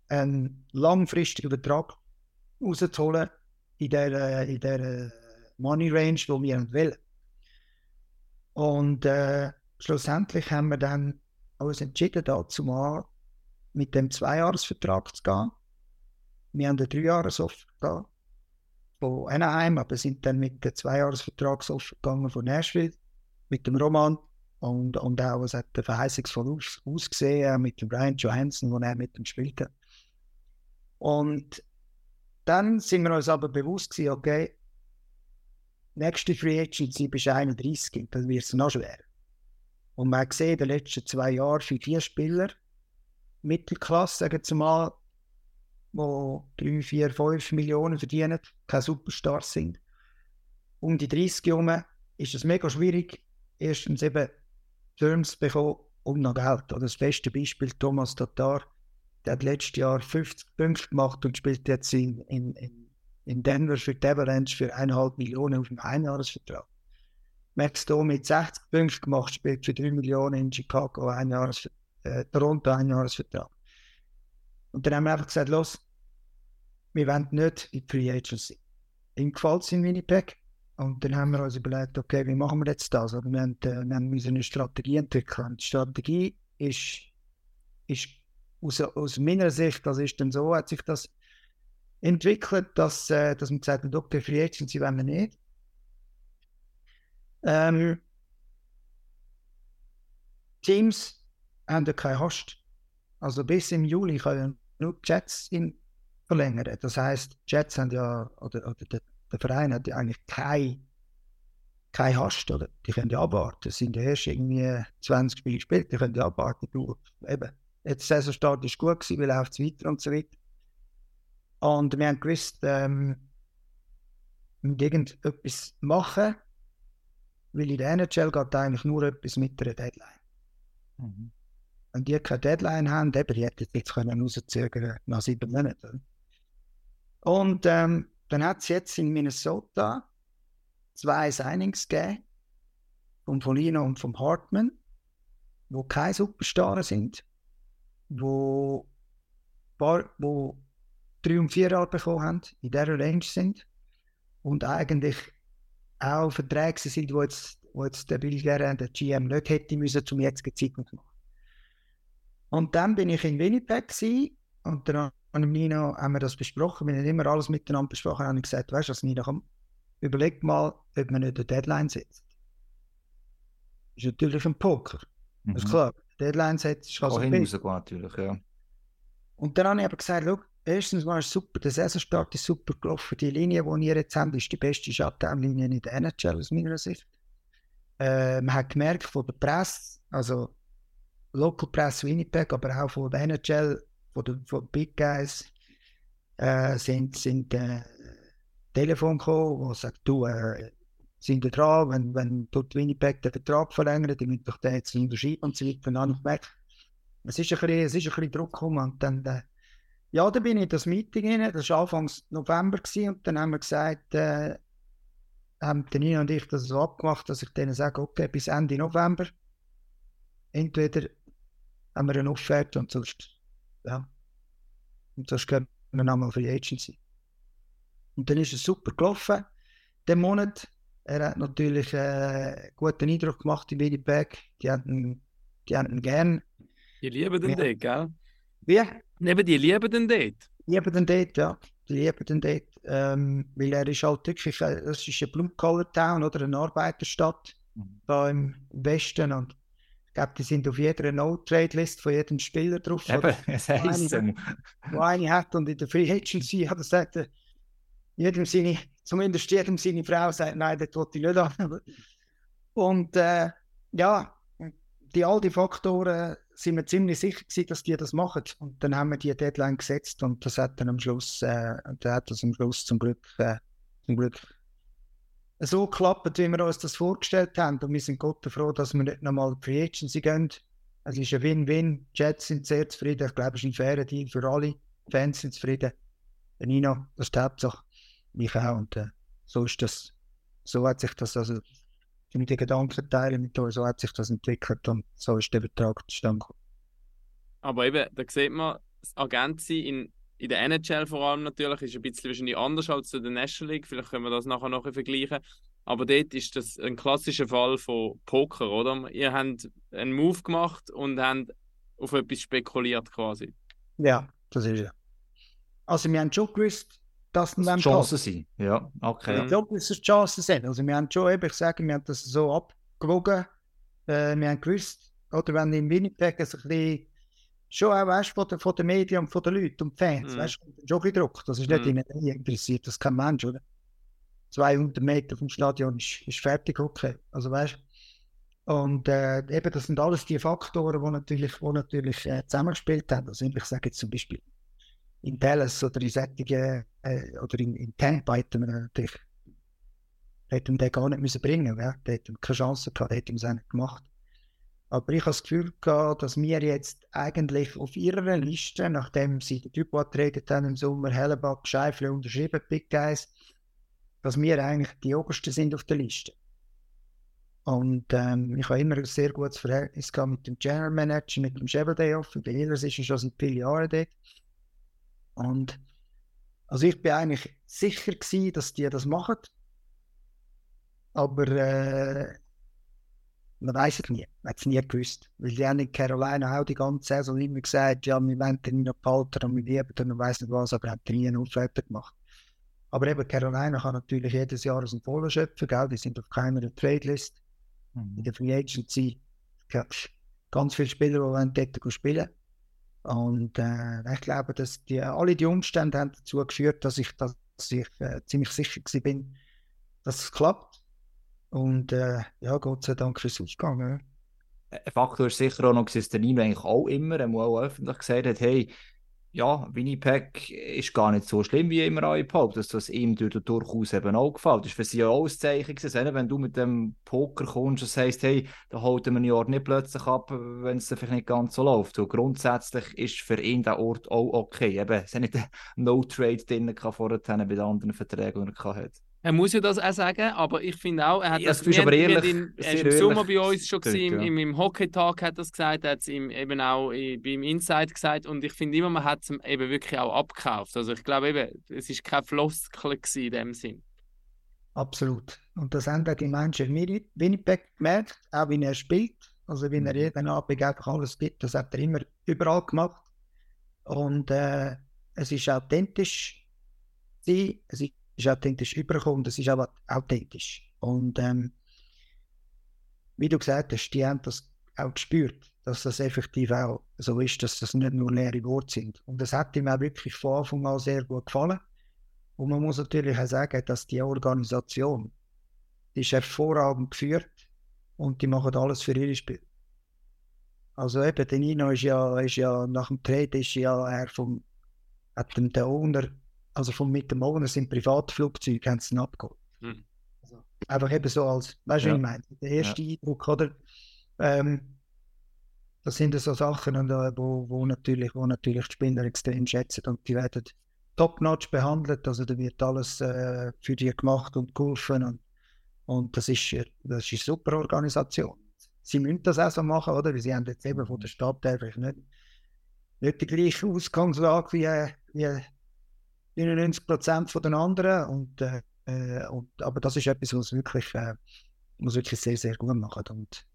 einen langfristigen Betrag rauszuholen in der, in der Money Range, die wir wollen. Und äh, schlussendlich haben wir dann uns entschieden, dazu mal mit dem Zweijahresvertrag zu gehen. Wir haben einen Dreijahresoffer gehabt von Anaheim, aber sind dann mit dem Zweijahresvertragsoffer gegangen von Nashville, mit dem Roman und, und auch, es hat verheißungsvoll aus, ausgesehen, mit dem Brian Johansson, wo er mit dem spielte. Und dann sind wir uns aber bewusst gewesen, okay, nächste Free Agency bist du 31, dann wird es noch schwerer. Und man hat gesehen, in den letzten zwei Jahren für vier Spieler, Mittelklasse, sagen wir mal, die 3, 4, 5 Millionen verdienen, keine Superstars sind. Um die 30 herum ist es mega schwierig, erstens eben Terms zu bekommen und noch Geld. Oder das beste Beispiel Thomas Tatar, der hat letztes Jahr 50 Punkte gemacht und spielt jetzt in, in, in Denver für die Avalanche für 1,5 Millionen auf einem Einjahresvertrag. Max Domi mit 60 Punkten gemacht, spielt für 3 Millionen in Chicago, ein Jahres, äh, Toronto ein Jahresvertrag. Und dann haben wir einfach gesagt, los, wir wollen nicht in die Free Agency. Ihm gefällt es in Winnipeg. Und dann haben wir uns überlegt, okay, wie machen wir jetzt das? Aber wir, haben, äh, wir haben eine Strategie entwickeln. Die Strategie ist, ist aus, aus meiner Sicht, das ist dann so, hat sich das entwickelt, dass, äh, dass man gesagt hat, okay, Free Agency wollen wir nicht. Ähm, Teams haben ja keine Host. Also bis im Juli können nur Jets in verlängern. Das heißt, Jets haben ja, oder, oder der, der, Verein hat ja eigentlich kein, kein Hast, oder? Die können ja abwarten. Es sind ja erst irgendwie 20 Spiele gespielt, die können ja abwarten. Du, eben, jetzt der Saisonstart ist gut gewesen, wie läuft es weiter und so weiter. Und wir haben gewusst, ähm, wir müssen irgendetwas machen, weil in der NHL geht eigentlich nur etwas mit einer Deadline. Mhm. Wenn die keine Deadline haben, eben, die hätten jetzt können rauszögern nach sieben Monaten. Und ähm, dann hat es jetzt in Minnesota zwei Signings gegeben, vom Folino und vom Hartman, wo keine Superstars sind, wo, paar, wo drei und vier Jahre bekommen haben, in dieser Range sind und eigentlich auch Verträge sind, wo jetzt, wo jetzt der Bill Guerin, der GM, nicht hätte müssen zum jetzigen Zeitpunkt machen. Und dann bin ich in Winnipeg gewesen, und dann haben Nino haben wir das besprochen. Wir haben immer alles miteinander besprochen und gesagt, weißt du was, Nino, komm, überleg mal, ob man nicht eine Deadline setzt. Das ist natürlich ein Poker. Mhm. Das ist klar. Deadline setzt ist also hin natürlich, ja. Und dann habe ich aber gesagt, schau, erstens war es super, der Saisonstart ist super gelaufen. Die Linie, die wir jetzt haben, ist die beste Shutdown-Linie in der NHL aus meiner Sicht. Äh, man hat gemerkt von der Presse, also Local Press Winnipeg, aber auch von der NHL, von den von Big Guys, äh, sind, sind äh, Telefon gekommen, die sagt, du, äh, sind da dran, wenn, wenn dort Winnipeg den Vertrag verlängert, dann müssen doch den jetzt unterschreiben und so weiter. Dann ich gemerkt, es ist ein bisschen, es ist ein bisschen Druck gekommen und dann, äh, ja, dann bin ich in das Meeting rein, das war Anfang November gewesen, und dann haben wir gesagt, äh, haben Nina und ich das so abgemacht, dass ich denen sage, okay, bis Ende November, entweder haben wir eine Offerte und sonst, ja, und sonst können wir nochmal für die Agency. Und dann ist es super gelaufen, den Monat. Er hat natürlich äh, einen guten Eindruck gemacht in Winnipeg. Die hatten, die hatten ihn gern. Die lieben den dort, gell? Wie? Neben die lieben den dort. Lieben den dort, ja. Die lieben den dort. Ähm, weil er ist halt wirklich, äh, das ist eine Blue-Collar-Town oder eine Arbeiterstadt mhm. da im Westen. Und ich glaube, die sind auf jeder No-Trade-List von jedem Spieler drauf. Eben, es heisst so. Wo eine hat und in der Free Agency hat er gesagt, äh, jedem seine, zumindest jedem seine Frau sagt, nein, das wollte ich nicht an. Und äh, ja, die all die Faktoren sind wir ziemlich sicher gewesen, dass die das machen. Und dann haben wir die Deadline gesetzt und das hat dann am Schluss, äh, hat das am Schluss zum Glück, äh, zum Glück so geklappt, wie wir uns das vorgestellt haben. Und wir sind Gott froh, dass wir nicht nochmal Free Agency gehen. Es ist ein Win-Win. Die Jets sind sehr zufrieden. Ich glaube, es ist ein fairer Deal für alle. Die Fans sind zufrieden. Nino, das ist die Hauptsache. Ich auch. Und äh, so ist das. So hat sich das, also, die Gedanken teilen mit euch, so hat sich das entwickelt und so ist der Betrag zustande gekommen. Aber eben, da sieht man, das Agent sein in, in der NHL vor allem natürlich ist ein bisschen wahrscheinlich anders als in der National League. Vielleicht können wir das nachher noch vergleichen. Aber dort ist das ein klassischer Fall von Poker, oder? Ihr habt einen Move gemacht und habt auf etwas spekuliert quasi. Ja, das ist ja. Also wir haben schon gewusst, dass es Chancen sind. Ja, okay. Ich glaube, dass es Chancen sind. Also wir haben schon, eben, ich sage, wir haben das so abgewogen. Äh, wir haben gewusst, oder wenn im Winnipeg ein bisschen schon auch weißt, von, der, von den Medien und von den Leuten und Fans, mm. weißt du, schon gedruckt. Das ist nicht mm. ihnen interessiert, das kein Mensch, oder? 200 Meter vom Stadion ist, ist fertig, okay. Also weißt und äh, eben, das sind alles die Faktoren, die natürlich, die natürlich äh, zusammengespielt haben. Also ich sage jetzt zum Beispiel in Dallas oder in Sättigen äh, oder in, in Tampa hätten wir natürlich hätten den gar nicht müssen bringen müssen. Ja? Hätten wir keine Chance gehabt, hätten wir es auch nicht gemacht. Aber ich habe das Gefühl gehabt, dass wir jetzt eigentlich auf ihrer Liste, nachdem sie den Typ geredet haben im Sommer, Hellebuck, Scheifle unterschrieben, Big Guys, dass wir eigentlich die Obersten sind auf der Liste. Und ähm, ich habe immer ein sehr gutes Verhältnis gehabt mit dem General Manager, mit dem Cheveldayoff. Bei Ehlers ist er schon seit vielen Jahren dort. Und also ich bin eigentlich sicher gewesen, dass die das machen. Aber äh, man weiß es nie. Man hat es nie gewusst. Weil die haben in Carolina auch die ganze Saison immer gesagt, ja, wir wollen den noch behalten und wir lieben den und weiss nicht was, aber hat nie einen Aufwärter gemacht. Aber eben Carolina kann natürlich jedes Jahr aus dem Vollen schöpfen, gell? die sind auf keiner Trade-List. Mhm. In der Free Agency ganz viele Spieler, die wollen dort spielen und äh, ich glaube, dass die, alle die Umstände haben dazu geführt, dass ich, dass ich äh, ziemlich sicher bin, dass es klappt. Und äh, ja, Gott sei Dank ist es ausgegangen. Ein Faktor ist sicher auch noch, dass der Nino eigentlich auch immer, auch öffentlich gesagt hat, hey, ja, Winnipeg ist gar nicht so schlimm, wie immer alle behaupten, dass das ihm durchaus eben auch gefällt. Das ist für sie auch ein Zeichen gewesen, wenn du mit dem Poker kommst und sagst, hey, da holt man Jahr nicht plötzlich ab, wenn es vielleicht nicht ganz so läuft. Und grundsätzlich ist für ihn der Ort auch okay. Eben, es hat nicht No-Trade drin vorher bei den anderen Verträgen, die er hatte. Er muss ja das auch sagen, aber ich finde auch, er hat ja, das, das aber ehrlich, ihn, er ist im Sommer bei uns schon gesehen, ja. im, im Hockey-Tag hat er es gesagt, er hat es eben auch beim Inside gesagt und ich finde immer, man hat es eben wirklich auch abgekauft. Also ich glaube eben, es ist kein Floskel in dem Sinn. Absolut. Und das haben auch die Menschen in Winnipeg gemerkt, auch wie er spielt. Also wie er mhm. jeden Abend einfach alles gibt, das hat er immer überall gemacht. Und äh, es ist authentisch. Sie, es ist ist authentisch überkommen, das ist aber authentisch. Und ähm, wie du gesagt hast, die haben das auch gespürt, dass das effektiv auch so ist, dass das nicht nur leere Worte sind. Und das hat ihm auch wirklich von Anfang an sehr gut gefallen. Und man muss natürlich auch sagen, dass die Organisation die ist hervorragend geführt und die machen alles für ihre Spiel. Also eben, der Nino ist ja, ist ja nach dem Trade ist ja er vom, hat dem der Owner also von mit dem Owner sind Privatflugzeuge, haben sie abgeholt. Hm. Also, einfach eben so als, weißt du, ja. wie ich meine? Der erste ja. Eindruck, oder? Ähm, das sind so Sachen, wo, wo, natürlich, wo natürlich die Spieler extrem schätzen und die werden top-notch behandelt, also da wird alles äh, für die gemacht und geholfen und, und das, ist, das ist eine super Organisation. Sie müssen das auch so machen, oder? Weil sie haben jetzt eben von der Stadt einfach nicht, nicht die gleiche Ausgangslage wie, äh, wie 99 Prozent von den anderen. Und, äh, und, aber das ist etwas, was wirklich, äh, was wirklich sehr, sehr gut macht. Und,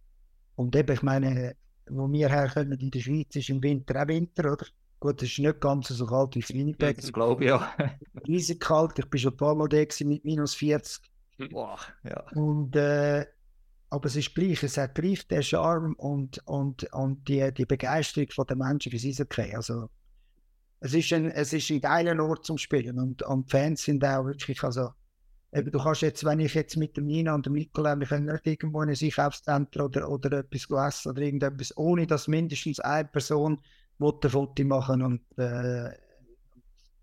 und eben, ich meine, wo wir herkommen in der Schweiz, ist im Winter auch Winter, oder? Gut, es ist nicht ganz so kalt wie in Winnipeg. Das glaube ich ja. Riesig kalt. Ich bin schon ein paar Mal da mit minus 40. Boah, ja. Und, äh, aber es ist gleich, es hat gleich den Charme und, und, und die, die Begeisterung der Menschen für dieses Eishockey. Also, es ist ein, es ist ein geiler Ort zum Spielen und, und die Fans sind auch wirklich, also eben, du kannst jetzt, wenn ich jetzt mit dem Nina und dem Nikolai, wir können nicht irgendwo in ein Einkaufszentrum oder, oder etwas essen oder irgendetwas, ohne dass mindestens eine Person ein Foto machen und äh,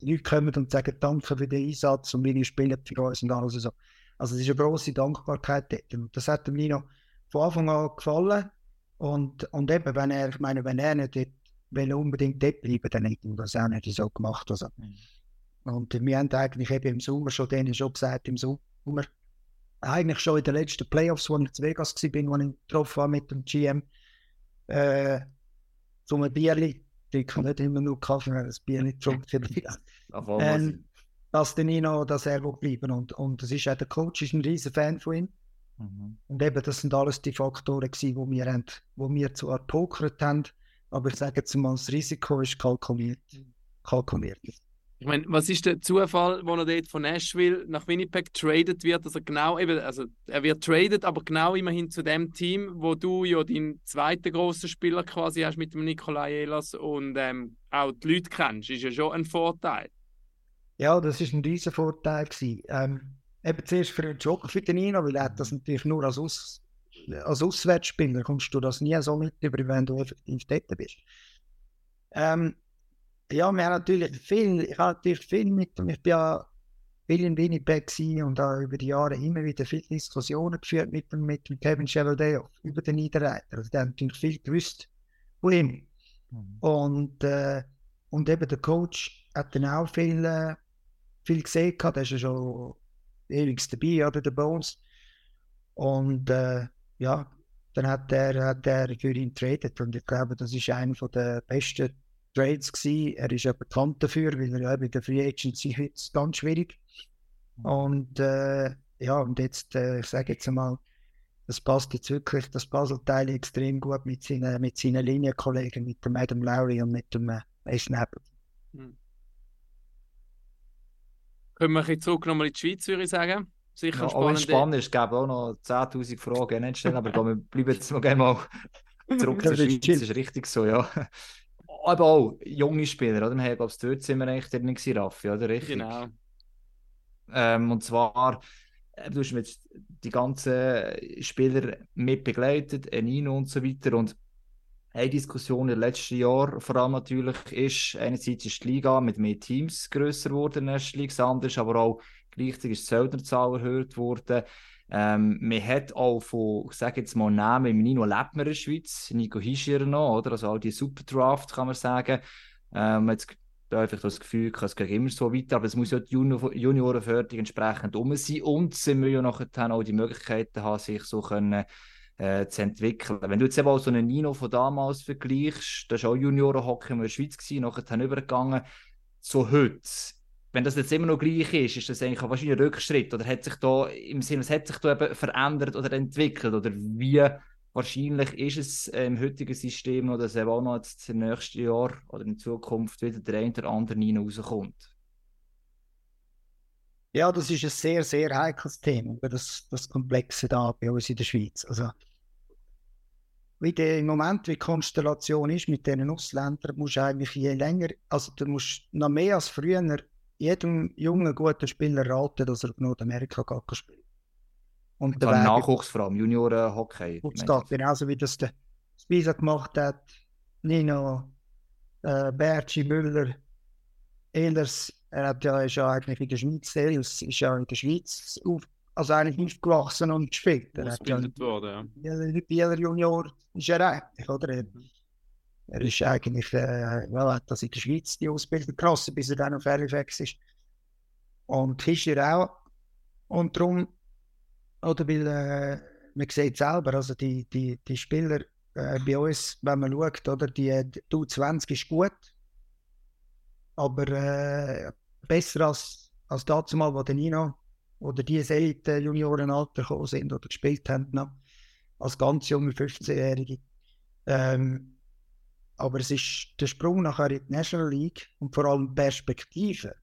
die Leute kommen und sagen Danke für den Einsatz und wie ihr spielt für uns und alles so. Also es ist eine grosse Dankbarkeit dort. Und das hat dem Nino von Anfang an gefallen. Und, und eben, wenn er, ich meine, wenn er nicht will unbedingt dort bleiben, dann hätte er das auch nicht so gemacht. Also. Und wir haben eigentlich eben im Sommer schon denen schon gesagt, im Sommer, eigentlich schon in den letzten Playoffs, wo ich in Vegas war, wo ich getroffen habe mit dem GM, äh, so ein Bierli, ich nicht immer nur Kaffee, ein Bierli getrunken. ähm, dass der Nino, dass er bleiben und und es ist auch der Coach ist ein riesen Fan von ihm. Mhm. Und eben, das sind alles die Faktoren gewesen, wo wir haben, wo wir zwar gepokert haben, aber ich sage jetzt mal, das Risiko ist kalkuliert. kalkuliert. Ich meine, was ist der Zufall, wo er dort von Nashville nach Winnipeg traded wird? Also genau eben, also er wird traded, aber genau immerhin zu dem Team, wo du ja deinen zweiten großen Spieler quasi hast mit dem Nikolai Elas und ähm, auch die Leute kennst, ist ja schon ein Vorteil. Ja, das ist ein riesen Vorteil Ähm, eben zuerst für den Job für den Nino, weil er hat das natürlich nur als, Aus, als Auswärtsspieler kommst du das nie so mit über, wenn du effektiv dort bist. Ähm, ja, wir haben natürlich viel, ich habe natürlich viel mit, ich bin ja viel in Winnipeg und da über die Jahre immer wieder viele Diskussionen geführt mit dem, mit dem Kevin Chevrolet über den Niederreiter. Also der hat natürlich viel gewusst von ihm. Mhm. Und, äh, und eben der Coach hat dann auch viel, äh, viel gesehen gehabt, der ist ja schon ewig dabei, oder, der Bones. Und äh, ja, dann hat er, hat er für ihn getradet und ich glaube, das ist einer der besten Trades gewesen. Er ist ja bekannt dafür, weil er ja bei der Free Agency ist ganz schwierig. Mhm. Und äh, ja, und jetzt, äh, ich sage jetzt einmal, das passt jetzt wirklich, das Puzzleteil extrem gut mit seinen, mit seinen Linienkollegen, mit dem Adam Lowry und mit dem äh, Apple. Mhm. Können wir ein zurück nochmal in die Schweiz, würde ich sagen. Sicher ja, spannend. spannend ist, es gäbe auch noch 10.000 Fragen nicht stellen, aber wir bleiben jetzt noch einmal zurück zur Schweiz. Das ist richtig so, ja. Aber auch junge Spieler, oder? Wir haben, glaube ich, dort sind wir eigentlich drin gewesen, Raffi, oder? Richtig. Genau. Ähm, und zwar, äh, du hast jetzt die ganzen Spieler mit begleitet, Enino und so weiter. Und eine Diskussion in den letzten Jahren vor allem natürlich ist, einerseits ist die Liga mit mehr Teams grösser geworden, erst liegt anders, aber auch gleichzeitig ist die Söldnerzahl erhöht worden. Ähm, man hat auch von, ich sage jetzt mal Namen, Nino man in der Schweiz, Nico Hischier noch, oder? Also all die Superdraft kann man sagen. Ähm, jetzt da einfach das Gefühl, es geht immer so weiter, aber es muss ja die Junior Juniorenförderung entsprechend um sein und sie müssen ja nachher auch die Möglichkeiten haben, sich so können äh, zu entwickeln. Wenn du jetzt eben so einen Nino von damals vergleichst, das war auch Juniorenhockey in der Schweiz, gewesen, nachher übergegangen, so heute, wenn das jetzt immer noch gleich ist, ist das eigentlich auch wahrscheinlich ein Rückschritt oder hat sich da im Sinne, was hat sich da eben verändert oder entwickelt oder wie wahrscheinlich ist es äh, im heutigen System noch, dass auch noch jetzt im nächsten Jahr oder in Zukunft wieder der eine oder andere Nino rauskommt? Ja, das ist ein sehr, sehr heikles Thema, das, das Komplexe da bei uns in der Schweiz. Also, wie der im Moment wie die Konstellation ist mit den Ausländern, musst du eigentlich je länger, also du musst noch mehr als früher jedem jungen, guten Spieler raten, dass er auf Nordamerika geht spielen. Und der Nachwuchs vor allem, Junioren-Hockey. Es geht genauso wie das der Spisa gemacht hat, Nino, äh, Berci, Müller, Ehlers, er hat ja, ist ja eigentlich in der Schweiz, ist, ist ja in der Schweiz auf, also eigentlich aufgewachsen und gespielt. Er hat ja, worden, ja. Bieler Junior ist er eigentlich, oder? Er, ist eigentlich, äh, well, hat das in der Schweiz die Ausbildung gelassen, bis er dann auf Halifax ist. Und Fischer auch. Und darum, oder weil, äh, man sieht selber, also die, die, die Spieler äh, bei uns, wenn man schaut, oder, die, die U20 ist gut, aber äh, besser als, als dazu mal, wo der Nino oder die Elite Juniorenalter gekommen sind oder gespielt haben noch, als ganz junge 15-Jährige. Ähm, aber es ist der Sprung nachher in die National League und vor allem Perspektive,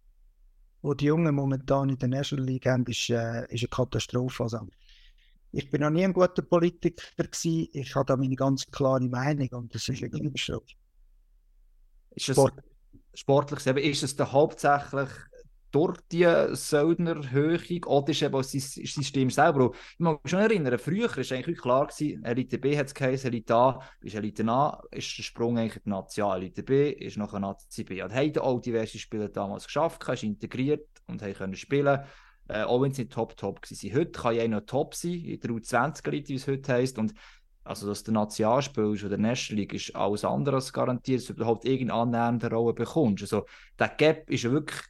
wo die Jungen momentan in der National League haben, ist, äh, ist eine Katastrophe. Also, ich bin noch nie ein guter Politiker gewesen. Ich habe da meine ganz klare Meinung und das ist eine Katastrophe. Ist es, sportlich, ist es hauptsächlich durch die Söldnerhöhung oder ist eben sein System selber. Ich mag mich schon erinnern, früher war eigentlich klar, gewesen, Elite B hat es geheißen, Elite A ist Elite A, ist der Sprung eigentlich Nazi A, Elite B ist nachher Nazi B. Und haben auch diverse Spieler damals geschafft, hast integriert und haben können spielen äh, auch wenn sie nicht top-top waren. Heute kann ja noch top sein, in der U20 Elite, wie es heute heisst. Und also, dass der National spielst oder der National League ist alles andere als garantiert, dass du überhaupt irgendeine annähernde Rolle bekommst. Also, der Gap ist ja wirklich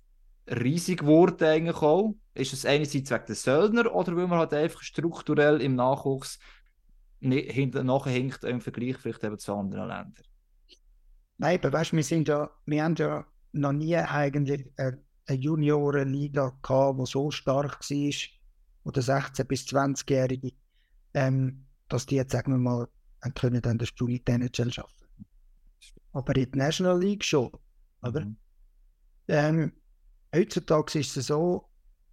riesig geworden eigentlich auch. Ist es einerseits wegen der Söldner oder weil man halt einfach strukturell im Nachwuchs nachhinkt im Vergleich vielleicht eben zu anderen Ländern? Nein, aber weißt, wir sind ja, wir haben ja noch nie eigentlich eine, eine Juniorenliga gehabt, die so stark war, oder 16- bis 20-Jährige, ähm, dass die jetzt, sagen wir mal, können dann den Stuhl in die NHL schaffen. Aber in der National League schon, oder? Mhm. Ähm, heutzutage ist es so,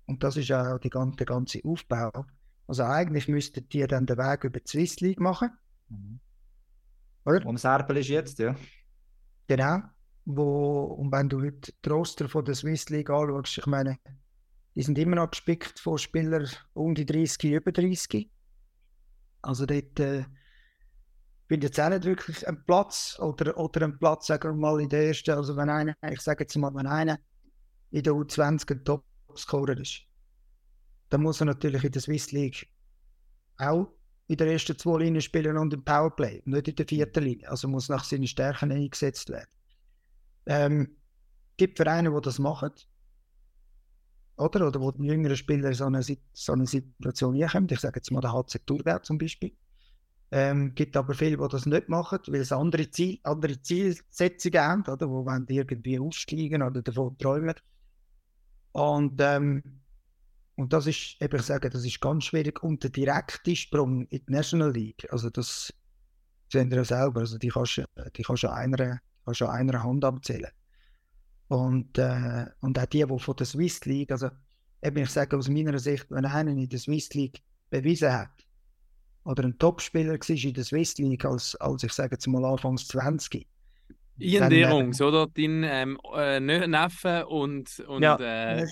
und das ist auch die ganze, der ganze Aufbau, also eigentlich müsstet ihr dann den Weg über die Swiss League machen. Mhm. Oder? Um Serbel ist jetzt, ja. Genau. Wo, und wenn du heute die Roster von der Swiss League anschaust, ich meine, die sind immer noch gespickt von Spielern um die 30, über 30. Also dort äh, bin jetzt auch nicht wirklich ein Platz oder, oder ein Platz, sagen wir mal, in der ersten, also wenn einer, ich sage jetzt mal, wenn einer in der U20 ein Topscorer ist, dann muss er natürlich in der Swiss League auch in der ersten zwei Linien spielen und im Powerplay, nicht in der vierten Linie. Also muss nach seinen Stärken eingesetzt werden. Ähm, gibt Vereine, die das machen. Oder? Oder wo die jüngeren Spieler so eine, so eine Situation hinkommen. Ich sage jetzt mal der HC Thurgau zum Beispiel. Ähm, gibt aber viele, die das nicht machen, weil es andere, Ziel, andere Zielsetzungen haben, oder? wo wollen irgendwie aussteigen oder davon träumen. Und, ähm, und das ist, eben ich sage, das ist ganz schwierig. Und der direkte Sprung in die National League, also das sehen wir ja selber, also die kannst, die kannst du an einer, kannst an einer Hand abzählen. Und, äh, und auch die, die von der Swiss League, also eben ich sage aus meiner Sicht, wenn einer in der Swiss League bewiesen hat, oder ein Topspieler war in der Swiss League als, als ich sage jetzt mal Anfangs 20, Ian Derungs, oder? Dein ähm, äh, Neffe und, und ja, äh,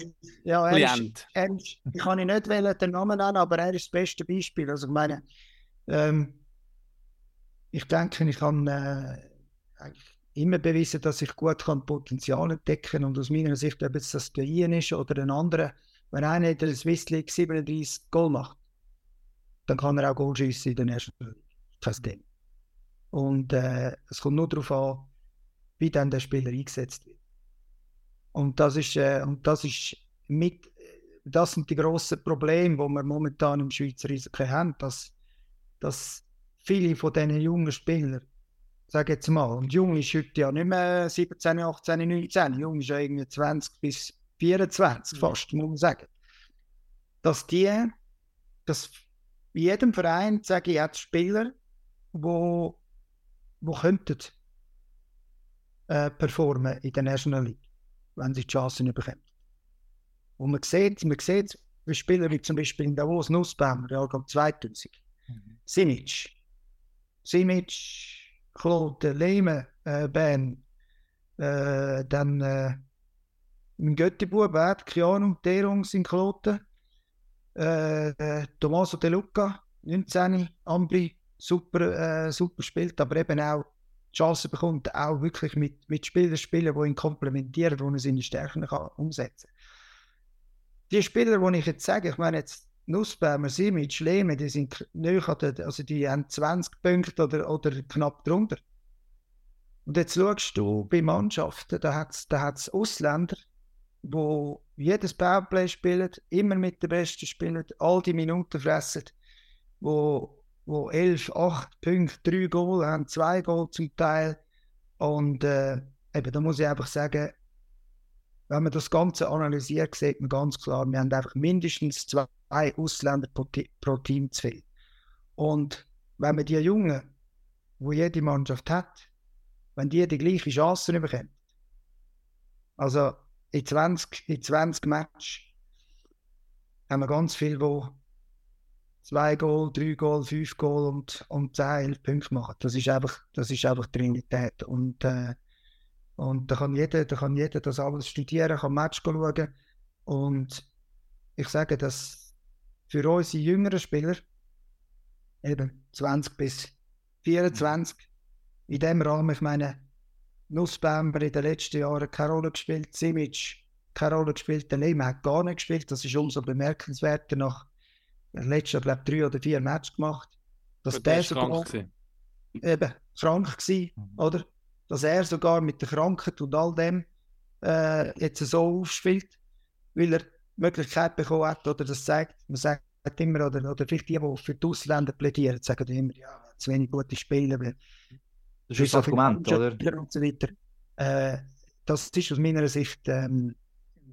ja, er Klient. Ist, er ist, ich kann ihn nicht wählen, den Namen nennen, aber er ist das beste Beispiel. Also ich meine, ähm, ich denke, ich kann äh, immer bewiesen, dass ich gut kann Potenzial entdecken kann. Und aus meiner Sicht, ob es das der Ian ist oder ein anderer, wenn einer in der Swiss League 37 Goal macht, dann kann er auch Goal schiessen in der League. Kein Thema. Und äh, es kommt nur darauf an, wie dann der Spieler eingesetzt wird. Und das ist, äh, und das ist mit, das sind die grossen Probleme, die wir momentan im Schweizer Eishockey haben, dass, dass viele von diesen jungen Spielern, sage jetzt mal, und jung ist heute ja nicht mehr 17, 18, 19, jung ist ja irgendwie 20 bis 24 fast, muss man sagen, dass die, dass in jedem Verein, sage ich jetzt Spieler, wo, wo könnten äh, performen in der National League, wenn sie die Chancen bekommen. Und man sieht, man sieht, wie Spieler wie zum Beispiel in Davos, Nussbaumer, Jahrgang 2000, mhm. Simic, Simic, Claude, Lehme, äh, Ben, äh, dann äh, im Göttibub, keine Ahnung, Derung sind Kloten, äh, äh, Tommaso De Luca, 19, Ambri, super, äh, super spielt, aber eben auch Chance bekommt, auch wirklich mit, mit Spielern spielen, die ihn komplementieren, wo er seine Stärken kann umsetzen kann. Die Spieler, die ich jetzt sage, ich meine jetzt Nussbaumer, Simic, Lehme, die sind näher also die haben 20 Punkte oder, oder knapp drunter. Und jetzt schaust du bei Mannschaften, da hat es da Ausländer, die jedes Powerplay spielen, immer mit den Besten spielen, all die Minuten fressen, wo wo 11, 8 Punkte, 3 Goal haben, 2 Goal zum Teil. Und äh, eben, da muss ich einfach sagen, wenn man das Ganze analysiert, sieht man ganz klar, wir haben einfach mindestens zwei Ausländer pro, pro Team zu viel. Und wenn man die Jungen, wo jede Mannschaft hat, wenn die die gleiche Chance bekommen, also in 20, in 20 Matches haben wir ganz viele, die zwei Goal, drei Goal, fünf Goal und, und zehn, elf Punkte machen. Das ist einfach, das ist einfach Realität. Und, äh, und da kann jeder, da kann jeder das alles studieren, kann Match schauen. Und ich sage, dass für unsere jüngeren Spieler, eben 20 bis 24, in dem Rahmen, ich meine, Nussbäumer in den letzten Jahren keine Rolle gespielt, Simic keine Rolle gespielt, der Lehmann hat gar nicht gespielt, das ist umso bemerkenswerter nach letztes Jahr, glaube ich, drei oder vier Matches gemacht. Dass der sogar krank gewesen. eben krank gsi, Mhm. oder? Dass er sogar mit der Krankheit und all dem äh, jetzt so aufspielt, weil er die Möglichkeit bekommen hat, oder das zeigt, man sagt immer, oder, oder vielleicht die, die für die Ausländer plädieren, sagen immer, ja, zu wenig gute Spieler, Das ist ein Argument, oder? Und so weiter. Äh, das ist aus meiner Sicht ähm,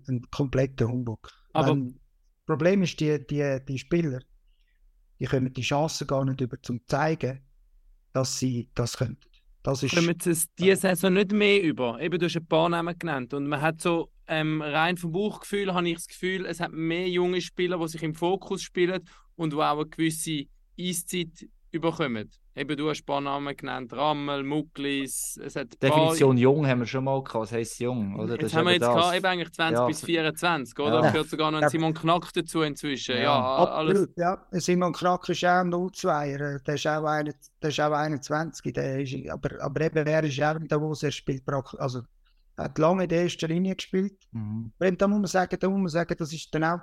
ein kompletter Humbug. Aber- Wenn, das Problem ist, die, die, die Spieler, die kommen die Chancen gar nicht über, zum zeigen, dass sie das können. Das ist, kommen es diese Saison nicht mehr über. Eben, du hast ein paar Namen genannt. Und man hat so ähm, rein vom Bauchgefühl, habe ich das Gefühl, es hat mehr junge Spieler, die sich im Fokus spielen und die auch eine gewisse Eiszeit überkommen. Eben, du hast ein paar Namen genannt: Rammel, Mucklis. Es hat ein paar- Definition jung haben wir schon mal gehabt. Was heisst jung? Oder? Jetzt ist haben wir jetzt das. gehabt, eben eigentlich 20 Ja. bis 24, oder? Ja. Gehört sogar noch ein Ja. Simon Knack dazu inzwischen. Ja, Ja. alles. Absolut, ja. Simon Knack ist auch 02er, der ist auch, eine, der ist auch 21, der ist, aber, aber eben, er ist auch der, wo er spielt, praktisch- also er hat lange in der ersten Linie gespielt. Mhm. Aber eben, da muss man sagen, da muss man sagen, das ist dann auch,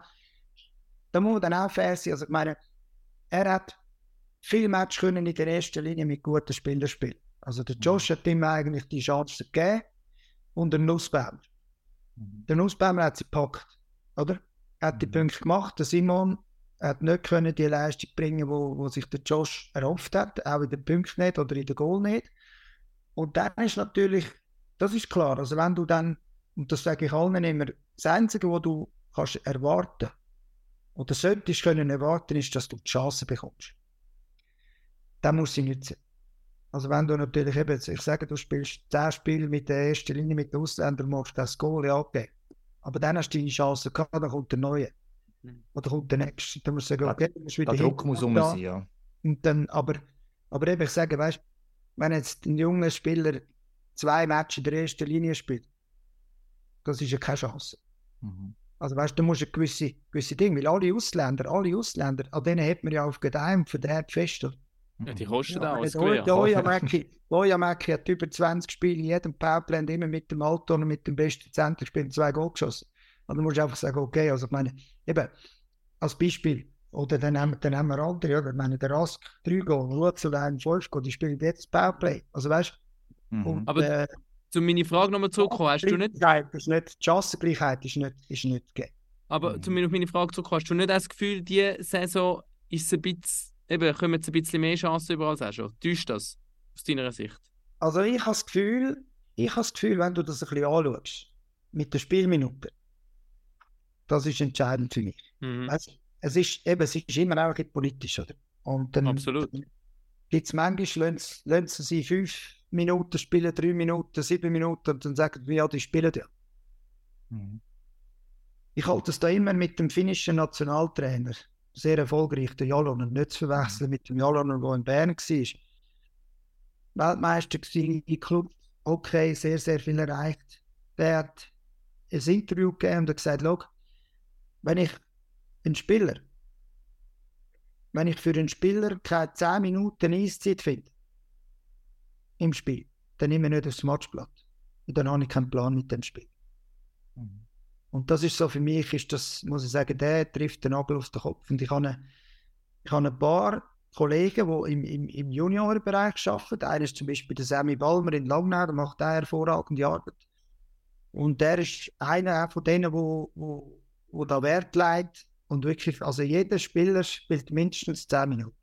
da muss man dann auch fair sein. Also ich meine, er hat viele Matches können in der ersten Linie mit guten Spielern spielen. Also der Josh hat ihm eigentlich die Chance gegeben und der Nussbaumer. Mhm. Der Nussbaumer hat sie gepackt, oder? Er hat die Mhm. Punkte gemacht. Der Simon hat nicht können die Leistung bringen, wo, wo sich der Josh erhofft hat, auch in den Punkten nicht oder in den Goal nicht. Und dann ist natürlich, das ist klar, also wenn du dann, und das sage ich allen immer, das Einzige, was du kannst erwarten oder solltest können erwarten, ist, dass du die Chance bekommst. Dann muss sie nicht sein. Also wenn du natürlich eben, ich sage, du spielst 10 Spiele mit der ersten Linie mit den Ausländern, machst das Goal ja okay. Aber dann hast du die Chance gehabt, dann kommt der Neue. Mhm. Oder kommt der Nächste. Dann musst du sagen, okay, du musst wieder Der Druck muss um sein, ja. Und dann, aber, aber eben, ich sage, weißt wenn jetzt ein junger Spieler zwei Matches in der ersten Linie spielt, das ist ja keine Chance. Mhm. Also weißt du, musst eine gewisse, gewisse Dinge, weil alle Ausländer, alle Ausländer, an denen hat man ja auf Gedeih für den fest. oder? Ja, die kosten Ja, auch als der Oja- Gewehr. der Oyamaki, der Oyamaki hat über 20 Spiele in jedem Powerplay und immer mit dem Alto und mit dem besten Center gespielt, zwei Goal geschossen. Und dann musst du einfach sagen, okay, also ich meine, eben, als Beispiel, oder dann haben, dann haben wir andere, oder? Ich meine, der Rask, drei Goal, Wurzel, ein fünf Goal, die spielen jetzt Powerplay. Also weißt du, Mhm. Aber äh, Zu meiner Frage nochmal zurückkommen, hast du nicht, Gleichheit ist nicht, die Chancengleichheit ist nicht, ist nicht gegeben. aber Mhm. zu meiner, Frage zurückkommen, hast du nicht das Gefühl, diese Saison ist es ein bisschen, eben, kommen jetzt ein bisschen mehr Chancen über als auch schon? Täuscht das aus deiner Sicht? Also ich habe das Gefühl, ich habe das Gefühl, wenn du das ein bisschen anschaust, mit der Spielminute, das ist entscheidend für mich. Mhm. Du, es ist eben, es ist immer auch ein bisschen politisch, oder? Und dann Absolut. gibt es manchmal, lassen, lassen sie fünf Minuten spielen, drei Minuten, sieben Minuten und dann sagen wir, ja, die spielen ja. Mhm. Ich halte es da immer mit dem finnischen Nationaltrainer, sehr erfolgreich, der Jalonen, nicht zu verwechseln mit dem Jalonen, der in Bern war. Weltmeister gewesen, im Club, okay, sehr, sehr viel erreicht. Der hat ein Interview gegeben und gesagt, «Schau, wenn ich einen Spieler, wenn ich für einen Spieler keine 10 Minuten Eiszeit finde im Spiel, dann nehme ich nicht aufs Matchblatt. Und dann habe ich keinen Plan mit dem Spiel. Mhm. Und das ist so für mich, ist das, muss ich sagen, der trifft den Nagel auf den Kopf. Und ich habe, eine, ich habe ein paar Kollegen, die im, im, im Juniorenbereich arbeiten. Einer ist zum Beispiel der Sammy Balmer in Langnau, der macht auch hervorragende Arbeit. Und der ist einer von denen, wo, wo, wo da Wert legt. Und wirklich, also jeder Spieler spielt mindestens 10 Minuten.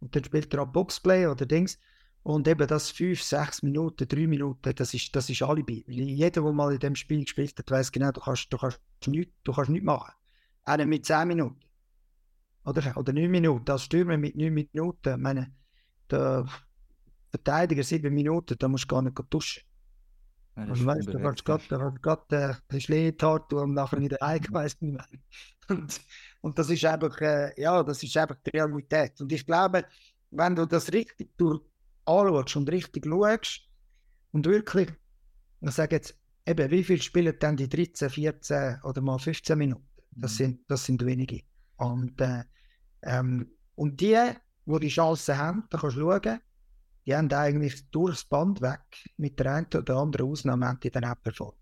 Und dann spielt er auch Boxplay oder Dings. Und eben das 5, 6 Minuten, 3 Minuten, das ist, das ist Alibi. Jeder, der mal in dem Spiel gespielt hat, weiß genau, du kannst, du kannst nichts, du kannst nichts machen. Einer mit 10 Minuten. Oder, oder 9 Minuten. Als Stürmer mit 9 Minuten. Ich meine, der Verteidiger 7 Minuten, da musst du gar nicht duschen. Ja, Also weißt, du kannst gerade gerade äh, ein Schleetart tun und nachher wieder eingeweist und, und das ist einfach, äh, ja, das ist einfach die Realität. Und ich glaube, wenn du das richtig durch anschaust und richtig schaust und wirklich, ich sage jetzt, eben, wie viel spielen dann die 13, 14 oder mal 15 Minuten? Das, Mhm. sind, das sind wenige. Und, äh, ähm, und die, die die Chance haben, da kannst du schauen, die haben eigentlich durchs Band weg, mit der einen oder anderen Ausnahme, haben die dann auch performt.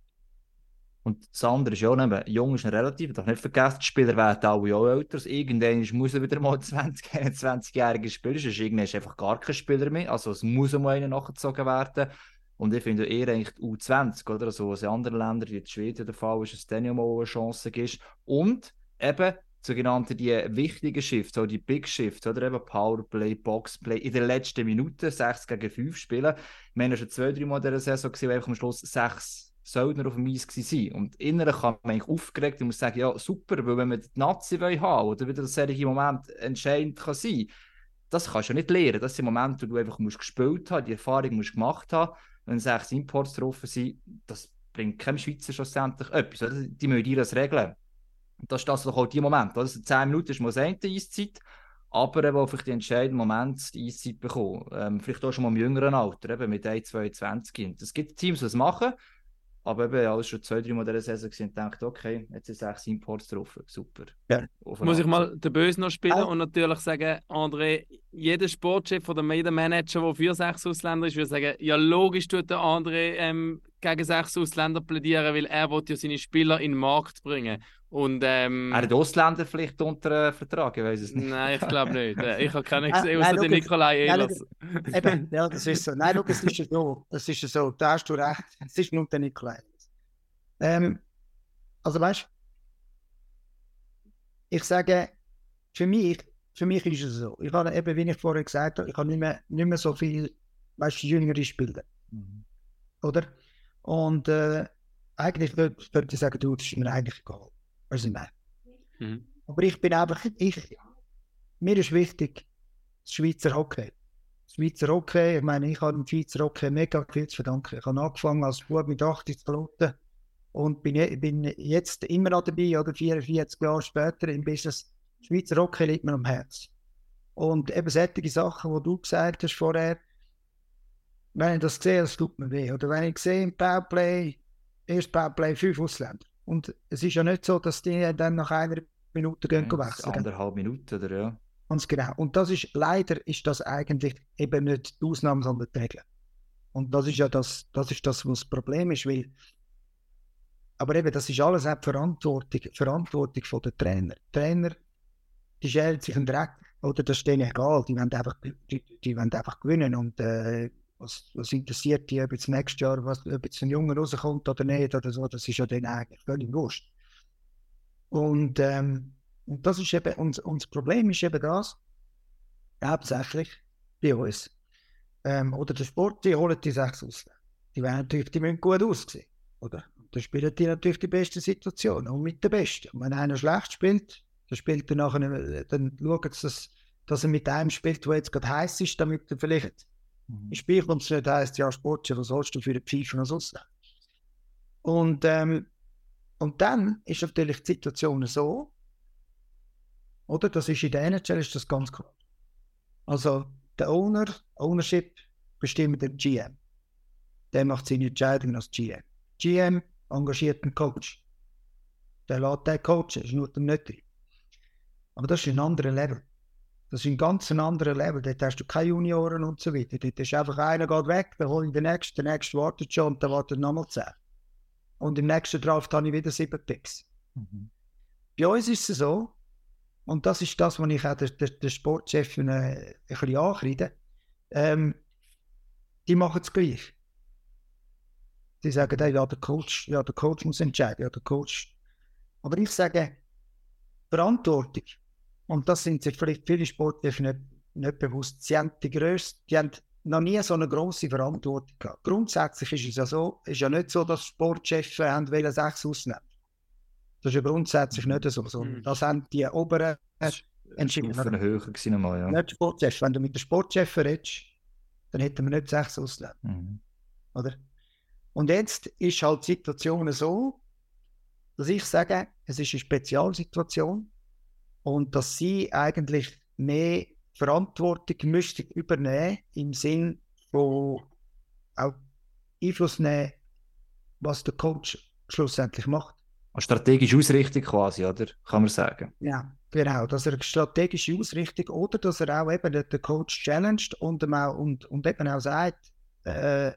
Und das andere ist ja auch, eben, jung ist relativ, ich darf nicht vergessen, die Spieler werden alle auch älter. Irgendwann muss er wieder mal 20, 21-jährige Spieler, sonst irgendwann ist einfach gar kein Spieler mehr. Also es muss mal einer nachgezogen werden. Und ich finde eher eigentlich die U20, oder? Also was in anderen Ländern, wie in Schweden der Fall ist, dass es dann ja mal eine Chance gibt. Und eben sogenannte die wichtigen Shifts, so die Big Shifts, oder eben Powerplay, Boxplay, in den letzten Minuten 6 gegen 5 spielen. Wir haben ja schon zwei, drei Mal in dieser Saison gesehen, einfach am Schluss sechs Söldner auf dem Eis waren. Und innerlich kann man eigentlich aufgeregt und muss sagen, ja super, weil wenn wir die Nazi haben oder wieder solche Moment entscheidend kann sein, das kannst du ja nicht lernen. Das sind Momente, wo du einfach musst gespielt haben, die Erfahrung musst gemacht haben. Wenn sechs Imports drauf sind, das bringt keinem Schweizer schlussendlich etwas. Oder? Die müssen dir das regeln. Und das ist das doch auch die Moment. Also 10 Minuten ist mal eine Eiszeit, aber auch vielleicht die entscheidenden Momente die Eiszeit bekommen. Ähm, vielleicht auch schon mal im jüngeren Alter, eben mit 1, 22. Und Es gibt Teams, die das machen, aber eben alles schon zwei, drei Mal dieser Saison gesehen und denkt, okay, jetzt sind sechs Imports drauf, super. Ja. Muss ich mal den Bösen noch spielen Ah. und natürlich sagen, André, jeder Sportchef oder jeder Manager, der für sechs Ausländer ist, würde sagen, ja logisch tut der André ähm, gegen sechs Ausländer plädieren, weil er will ja seine Spieler in den Markt bringen. Und ähm, Er hat Ausländer vielleicht unter äh, Vertrag, ich weiß es nicht. nein, ich glaube nicht. Äh, Ich habe keinen Nein, gesehen, außer den. Nikolai Nein, Ehlers. Eben, ja, das ist so. Nein, schau, es ist ja so. Es ist ja so, da hast du recht. Es ist nur der Nikolai. Ähm, also weißt ich sage, für mich, für mich ist es so. Ich habe eben, wie ich vorher gesagt habe, ich habe nicht mehr, nicht mehr so viel, weißt du, jüngere Spieler, Mhm. oder? Und äh, eigentlich würde würd ich sagen, du, das ist mir eigentlich egal. Was ich meine. Mhm. Aber ich bin einfach, ich, mir ist wichtig, das Schweizer Hockey. Das Schweizer Hockey, ich meine, ich habe dem Schweizer Hockey mega viel zu verdanken. Ich habe angefangen als Bub mit 80 zu Kloten und bin, bin jetzt immer noch dabei, oder 44 Jahre später im Business. Das Schweizer Hockey liegt mir am Herzen. Und eben solche Sachen, die du gesagt hast vorher, wenn ich das sehe, das tut mir weh. Oder wenn ich sehe im Powerplay, erst Powerplay fünf Ausländer. Und es ist ja nicht so, dass die dann nach einer Minute gehen Ja, wechseln. Anderthalb Minuten, oder ja. Ganz genau. Und das ist, leider ist das eigentlich eben nicht die Ausnahme, sondern die Regel. Und das ist ja das, das ist das, was das Problem ist, weil, aber eben, das ist alles auch die Verantwortung, Verantwortung von der Trainer. Die Trainer, die scheren sich einen Dreck, oder das ist denen egal, die wollen einfach, die, die wollen einfach gewinnen und, äh, was, was interessiert die, ob jetzt nächstes Jahr, was, ob jetzt ein Junge rauskommt oder nicht oder so, das ist ja denen eigentlich völlig wurscht. Und, ähm, und das ist eben, und, und das Problem ist eben das, hauptsächlich bei uns. Ähm, oder der Sport, die holen die sechs aus. Die werden natürlich, die müssen gut aussehen, oder? Da spielen die natürlich die besten Situationen und mit den Besten. Und wenn einer schlecht spielt, dann spielt er nachher, dann schaut dass, dass er mit einem spielt, der jetzt gerade heiß ist, damit er vielleicht im Spiel kommt es nicht heisst, ja, Sportchef, was sollst du für den Pfeifen als Ausländer? Und, ähm, und dann ist natürlich die Situation so, oder? Das ist in der NHL ist das ganz klar. Also der Owner, Ownership bestimmt der GM. Der macht seine Entscheidungen als GM. GM engagiert einen Coach. Der lässt den coachen, ist nur der nicht. Aber das ist ein anderer Level. Das ist ein ganz ein anderer Level. Dort hast du keine Junioren und so weiter. Dort ist einfach einer geht weg, dann hole ich den nächsten, der nächste wartet schon und dann wartet nochmal zehn. Und im nächsten Draft habe ich wieder sieben Picks. Mhm. Bei uns ist es so, und das ist das, was ich auch den, den, den Sportchef äh, ein bisschen ankreide, ähm, die machen es gleich. Die sagen, hey, ja, der Coach, ja, der Coach muss entscheiden, ja, der Coach. Aber ich sage, Verantwortung, und das sind sich vielleicht viele Sportchefs nicht, nicht bewusst, sie haben die grösste, die haben noch nie so eine grosse Verantwortung gehabt. Grundsätzlich ist es ja so, ist ja nicht so, dass Sportchefs haben wollen sechs ausnehmen. Das ist ja grundsätzlich nicht so, sondern Mhm. das haben die oberen entschieden. Stufen höher gewesen einmal, ja. Nicht Sportchef. Wenn du mit dem Sportchef redest, dann hätten wir nicht sechs Ausländer, Mhm. oder? Und jetzt ist halt die Situation so, dass ich sage, es ist eine Spezialsituation und dass sie eigentlich mehr Verantwortung müssten übernehmen im Sinn von auch Einfluss nehmen was der Coach schlussendlich macht. Eine strategische Ausrichtung quasi, oder? Kann man sagen. Ja, genau. Dass er eine strategische Ausrichtung oder dass er auch eben den Coach challenged und, ihm auch, und, und eben auch sagt, äh,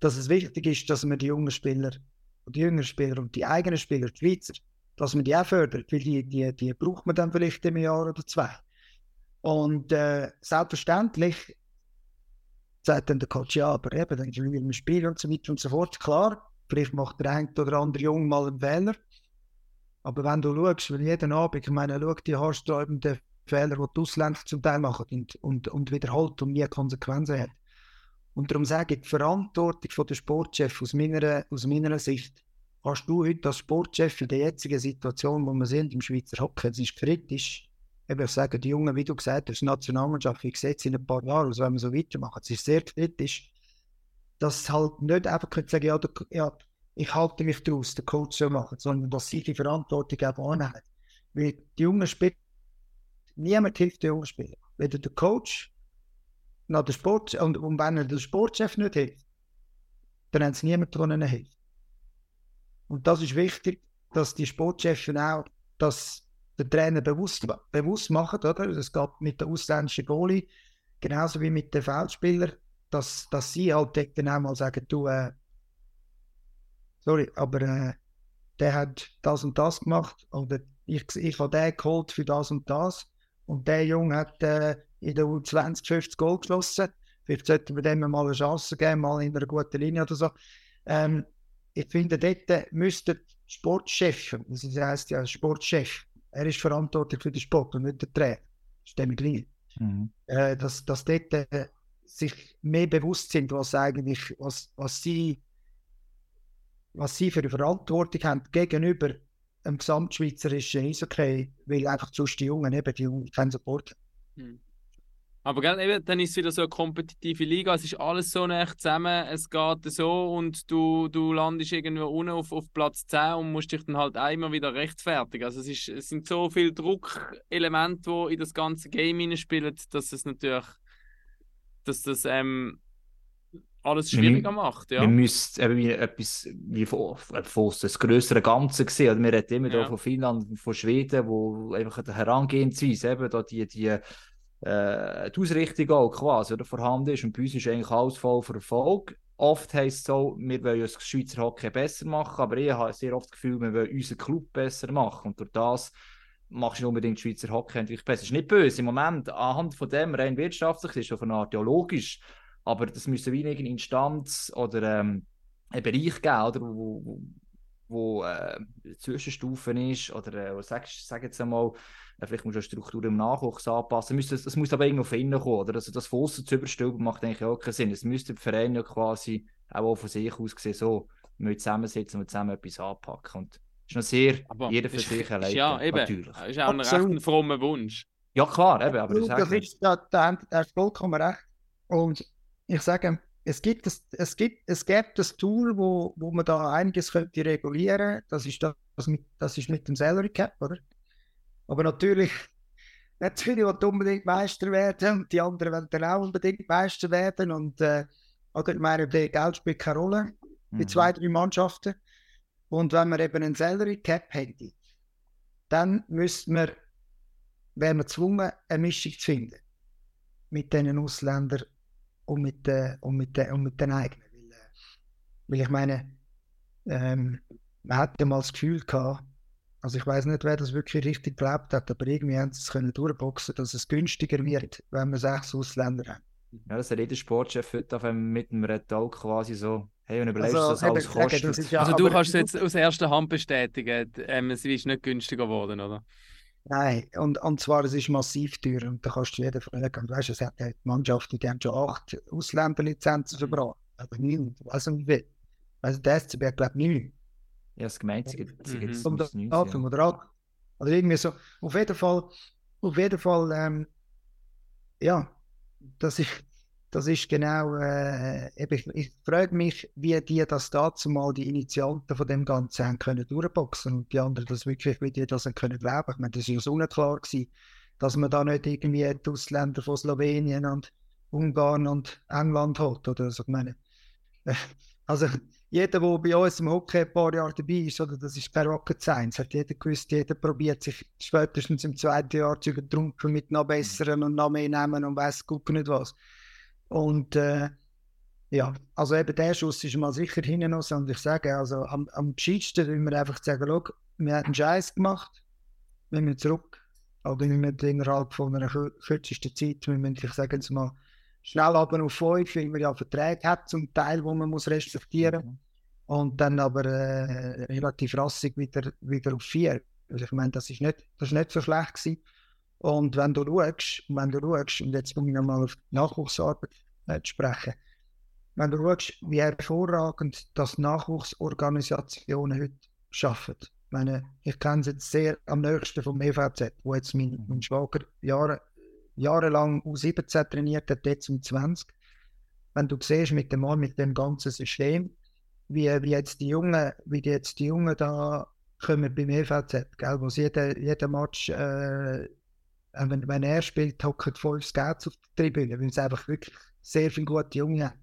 dass es wichtig ist, dass man die jungen Spieler, die jüngeren Spieler und die eigenen Spieler, die Schweizer, dass man die auch fördert, weil die, die, die braucht man dann vielleicht im Jahr oder zwei. Und äh, selbstverständlich sagt dann der Coach, ja, aber eben, dann will man spielen und so weiter und so fort. Klar, vielleicht macht der eine oder andere Jung mal einen Fehler. Aber wenn du schaust, weil jeden Abend, ich meine, schau die haarsträubenden Fehler, die die Ausländer zum Teil machen und, und, und wiederholt und nie Konsequenzen hat. Und darum sage ich, die Verantwortung der Sportchef aus meiner, aus meiner Sicht, hast du heute als Sportchef in der jetzigen Situation, wo wir sind, im Schweizer Hockey, es ist kritisch, eben ich sage, die Jungen, wie du gesagt hast, Nationalmannschaft, ich sehe es in ein paar Jahren, also wenn wir so weitermachen, es ist sehr kritisch, dass halt nicht einfach sagen, ja, der, ja, ich halte mich daraus, der Coach soll machen, sondern dass sie die Verantwortung auch annehmen. Weil die jungen Spieler, niemand hilft den jungen Spielern. Weder der Coach noch der Sport, und, und wenn er der Sportchef nicht hilft, dann haben sie niemanden, der ihnen hilft. Und das ist wichtig, dass die Sportchefs auch das der Trainer bewusst, bewusst machen, oder? Das geht mit der ausländischen Goalie, genauso wie mit den Feldspielern, dass, dass sie halt dann auch mal sagen, du, äh, sorry, aber äh, der hat das und das gemacht oder ich, ich habe den geholt für das und das und der Junge hat äh, in der U20 50 Goal geschossen. Vielleicht sollten wir dem mal eine Chance geben, mal in einer guten Linie oder so. Ähm, ich finde, dort müsste Sportchef, das heißt ja Sportchef, er ist verantwortlich für den Sport und nicht der Trainer. Das ist dem gleich. Mhm. Äh, dass, dass dort äh, sich mehr bewusst sind, was eigentlich, was, was sie was sie für eine Verantwortung haben gegenüber dem gesamtschweizerischen Eishockey, weil einfach sonst die Jungen eben die keinen Support haben. Hm. Aber gell, eben, dann ist es wieder so eine kompetitive Liga, es ist alles so nah zusammen, es geht so und du, du landest irgendwo unten auf, auf Platz 10 und musst dich dann halt einmal wieder rechtfertigen. Also es, ist, es sind so viele Druckelemente, die in das ganze Game hineinspielen, dass es natürlich dass das ähm, alles schwieriger wir, macht. Ja. Wir müssen eben wie etwas wie von, von das größere Ganze sehen. Also wir reden immer ja. von Finnland, von Schweden, wo einfach die Herangehensweise, eben da die, die, äh, die Ausrichtung auch quasi oder, vorhanden ist. Und bei uns ist eigentlich alles voll für Erfolg. Oft heisst es so, wir wollen das Schweizer Hockey besser machen, aber ich habe sehr oft das Gefühl, wir wollen unseren Club besser machen. Und durch das machst du nicht unbedingt Schweizer Hockey natürlich besser. Das ist nicht böse. Im Moment, anhand von dem, rein wirtschaftlich, ist es auf eine Art ja logisch. Aber das müsste wie eine Instanz oder ähm, ein Bereich geben, oder, wo, wo, äh, Zwischenstufen ist. Oder äh, sag, sag jetzt einmal, vielleicht muss du Struktur im Nachwuchs anpassen. Es, muss aber irgendwo von innen kommen. Oder? Also das von zu überstülpen macht eigentlich auch keinen Sinn. Es müsste der Verein ja quasi auch von sich aus gesehen so, wir zusammensitzen und zusammen etwas anpacken. Und ist noch sehr aber jeder für ist, sich allein. Ja, eben. Natürlich. Das ist auch ein recht frommer Wunsch. Ja, klar, eben. Aber das, das ist, da, da, da hast vollkommen recht. Und ich sage, es gibt, das, es gibt, es gibt das Tool, wo, wo man da einiges könnte regulieren. Das ist das, mit, das ist mit dem Salary Cap, oder? Aber natürlich, natürlich will unbedingt Meister werden und die anderen wollen dann auch unbedingt Meister werden. Und äh, ich meine, Geld spielt keine Rolle bei mhm. zwei, drei Mannschaften. Und wenn man eben einen Salary Cap hätte, dann müsste man, wäre man gezwungen, eine Mischung zu finden mit diesen Ausländern und mit, äh, und mit, äh, und mit den eigenen. Weil, äh, weil ich meine, ähm, man hat ja mal das Gefühl gehabt, also ich weiß nicht, wer das wirklich richtig geglaubt hat, aber irgendwie haben sie es können durchboxen, dass es günstiger wird, wenn wir sechs Ausländer haben. Ja, das hat jeder Sportchef heute auf einem, mit dem Red Talk quasi so, hey, und überlegst also, das alles kostet. Ja, also du kannst es jetzt aus erster Hand bestätigen, ähm, es ist nicht günstiger geworden, oder? Nein, und, und zwar, es ist massiv teuer und da kannst du jeden fragen. Weißt du, es hat ja Mannschaften, die haben schon acht Ausländerlizenzen mhm. verbracht. Aber neun, weiß nicht wie. Also der SCB hat, glaube ich, neun. Ja, das gemeint, sie mhm. um das Anfang oder acht. Oder irgendwie so. Auf jeden Fall, auf jeden Fall, ähm, ja, das ist, das ist genau, äh, ich, ich frage mich, wie die das dazu mal die Initianten von dem Ganzen haben können durchboxen und die anderen das wirklich, wie die das haben können glauben. Ich meine, das ist ja so unklar gewesen, dass man da nicht irgendwie die Ausländer von Slowenien und Ungarn und England hat oder so. Ich meine, äh, also jeder, der bei uns im Hockey ein paar Jahre dabei ist, oder, das ist kein Rocket Science. Hat jeder gewusst, jeder probiert sich spätestens im zweiten Jahr zu übertrumpfen mit noch besseren und noch mehr nehmen und weiß gucken nicht was. Und äh, ja, also eben der Schuss ist mal sicher hinten raus. Und ich sage, also am, am gescheitsten, wenn wir einfach sagen, schau, wir haben einen Scheiß gemacht, wir müssen zurück. Oder wir müssen innerhalb von einer kürzesten Zeit, wir müssen, ich sage jetzt mal, schnell aber auf 5, weil man ja Verträge hat zum Teil, wo man muss respektieren muss. Mhm. Und dann aber äh, relativ rassig wieder, wieder auf 4. Also ich meine, das ist nicht, das ist nicht so schlecht gewesen. Und wenn du schaust, wenn du schaust, und jetzt muss ich nochmal auf die Nachwuchsarbeit äh, sprechen, wenn du schaust, wie hervorragend das Nachwuchsorganisationen heute schaffen. Ich meine, ich kenne es jetzt sehr am nächsten vom EVZ, wo jetzt mein, mhm. mein Schwager Jahre, jahrelang U17 trainiert hat, jetzt um 20. Wenn du siehst mit dem mit dem ganzen System, wie, wie jetzt die Jungen, wie jetzt die Jungen da kommen beim EVZ, gell, wo sie jeden, jeden Match, äh, wenn, wenn er spielt, hocken volles Geld auf der Tribüne, weil es einfach wirklich sehr viele gute Junge haben.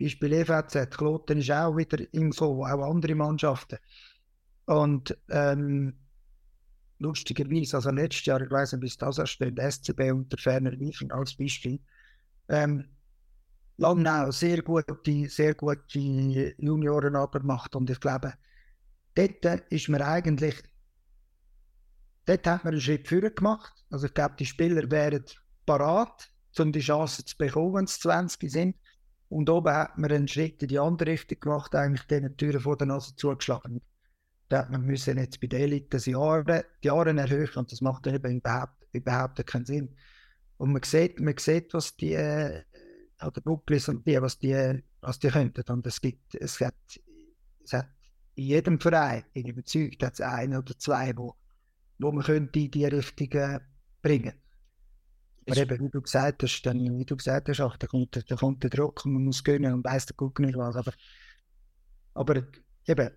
Beispiel EVZ, Kloten ist auch wieder irgendwo, auch andere Mannschaften. Und ähm, lustigerweise, also letztes Jahr, ich weiß nicht, bis das ersteht, SCB unter ferner Liefen als Beispiel. Ähm, Langnau sehr gute, sehr gute Juniorenarbeit gemacht und ich glaube, dort ist man eigentlich, dort hat man einen Schritt vorher gemacht. Also ich glaube, die Spieler wären parat, um die Chance zu bekommen, wenn sie 20 sind. Und oben hat man einen Schritt in die andere Richtung gemacht, eigentlich diesen Türen vor der Nase zugeschlagen. Da hat man müssen jetzt bei der Elite die Jahre, die Jahre erhöhen und das macht eben überhaupt, überhaupt keinen Sinn. Und man sieht, man sieht was die, äh, oder Bucklis und die, was die, was die könnten. Und es gibt, es hat, es hat in jedem Verein, ich bin überzeugt, hat es einen oder zwei, wo, wo man könnte in die Richtung äh, bringen. Aber eben, wie du gesagt hast, dann, wie du gesagt hast, ach, da, kommt, da kommt der Druck und man muss gönnen und weiss der Guck nicht was. Aber, aber eben,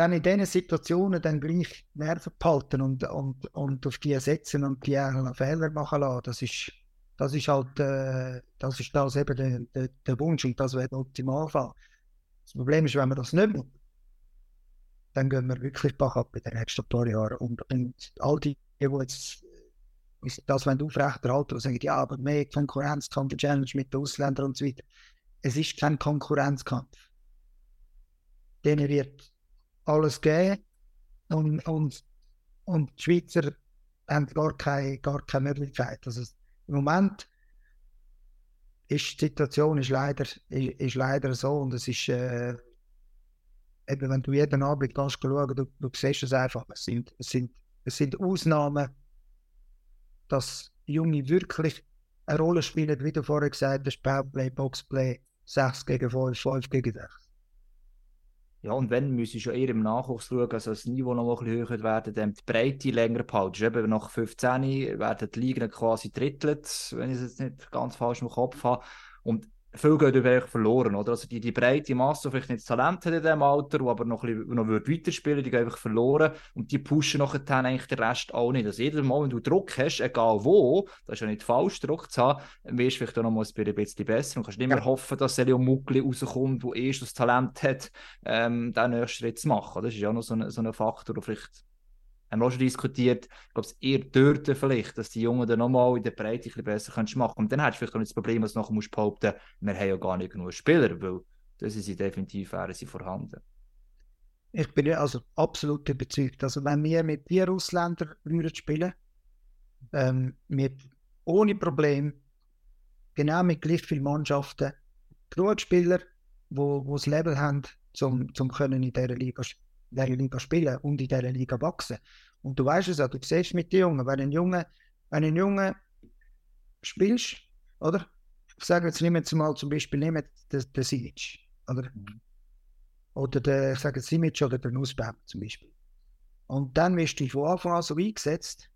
dann in diesen Situationen dann gleich Nerven behalten und, und, und auf die setzen und die Fehler machen lassen, das ist, das ist halt, äh, das ist das eben der, der, der Wunsch und das wäre der Optimalfall. Das Problem ist, wenn man das nicht macht, dann gehen wir wirklich Bach ab in den nächsten paar Jahren. Und, und all die, die jetzt das wenn du aufrechterhalten und sagen, ja, aber mehr Konkurrenzkampf, Challenge mit den Ausländern und so weiter. Es ist kein Konkurrenzkampf. Denen wird alles geben und, und, und die Schweizer haben gar keine, gar keine Möglichkeit. Also im Moment ist die Situation ist leider, ist, ist leider so und es ist äh, eben, wenn du jeden Abend gehst, schauen, du, du siehst es einfach, es sind, es sind, es sind Ausnahmen, dass Junge wirklich eine Rolle spielen, wie du vorher gesagt hast, Powerplay, Boxplay, 6 gegen 5, 5 gegen 6. Ja, und wenn, müsste ich schon eher im Nachwuchs schauen, also das Niveau noch ein bisschen höher werden, dann die Breite länger behalten. Eben nach 15 werden die Ligen quasi drittelt, wenn ich es jetzt nicht ganz falsch im Kopf habe. Und viel geht über verloren, oder? Also die, die breite Masse, die vielleicht nicht das Talent hat in diesem Alter, die aber noch, ein bisschen, noch weiterspielen die gehen einfach verloren und die pushen nachher dann eigentlich den Rest auch nicht. Also jedes Mal, wenn du Druck hast, egal wo, das ist ja nicht falsch, Druck zu haben, wirst du vielleicht auch noch mal ein bisschen besser und kannst nicht mehr ja. hoffen, dass Elio Muckli rauskommt, der erst das Talent hat, ähm, den nächsten Schritt zu machen. Das ist ja noch so ein, so ein Faktor, der vielleicht haben auch schon diskutiert, glaube, es eher dort vielleicht, dass die Jungen dann nochmal in der Breite ein bisschen besser machen können. Und dann hast du vielleicht auch nicht das Problem, dass du nachher musst behaupten wir haben ja gar nicht genug Spieler, weil das ist definitiv wären sie vorhanden. Ich bin also absolut überzeugt. Also wenn wir mit vier Ausländern spielen, ähm, mit, ohne Problem, genau mit gleich vielen Mannschaften, genug Spieler, wo das Level haben, zum, zum in dieser Liga spielen dieser Liga spielen und in dieser Liga wachsen. Und du weißt es ja, du siehst mit den Jungen, wenn ein Junge, wenn ein Junge spielst, oder? Ich sage jetzt, nehmen wir mal zum Beispiel nehmen den, den Simic, oder? Mhm. Oder den, ich sage Simic oder den Nussbaum zum Beispiel. Und dann wirst du von Anfang an so eingesetzt,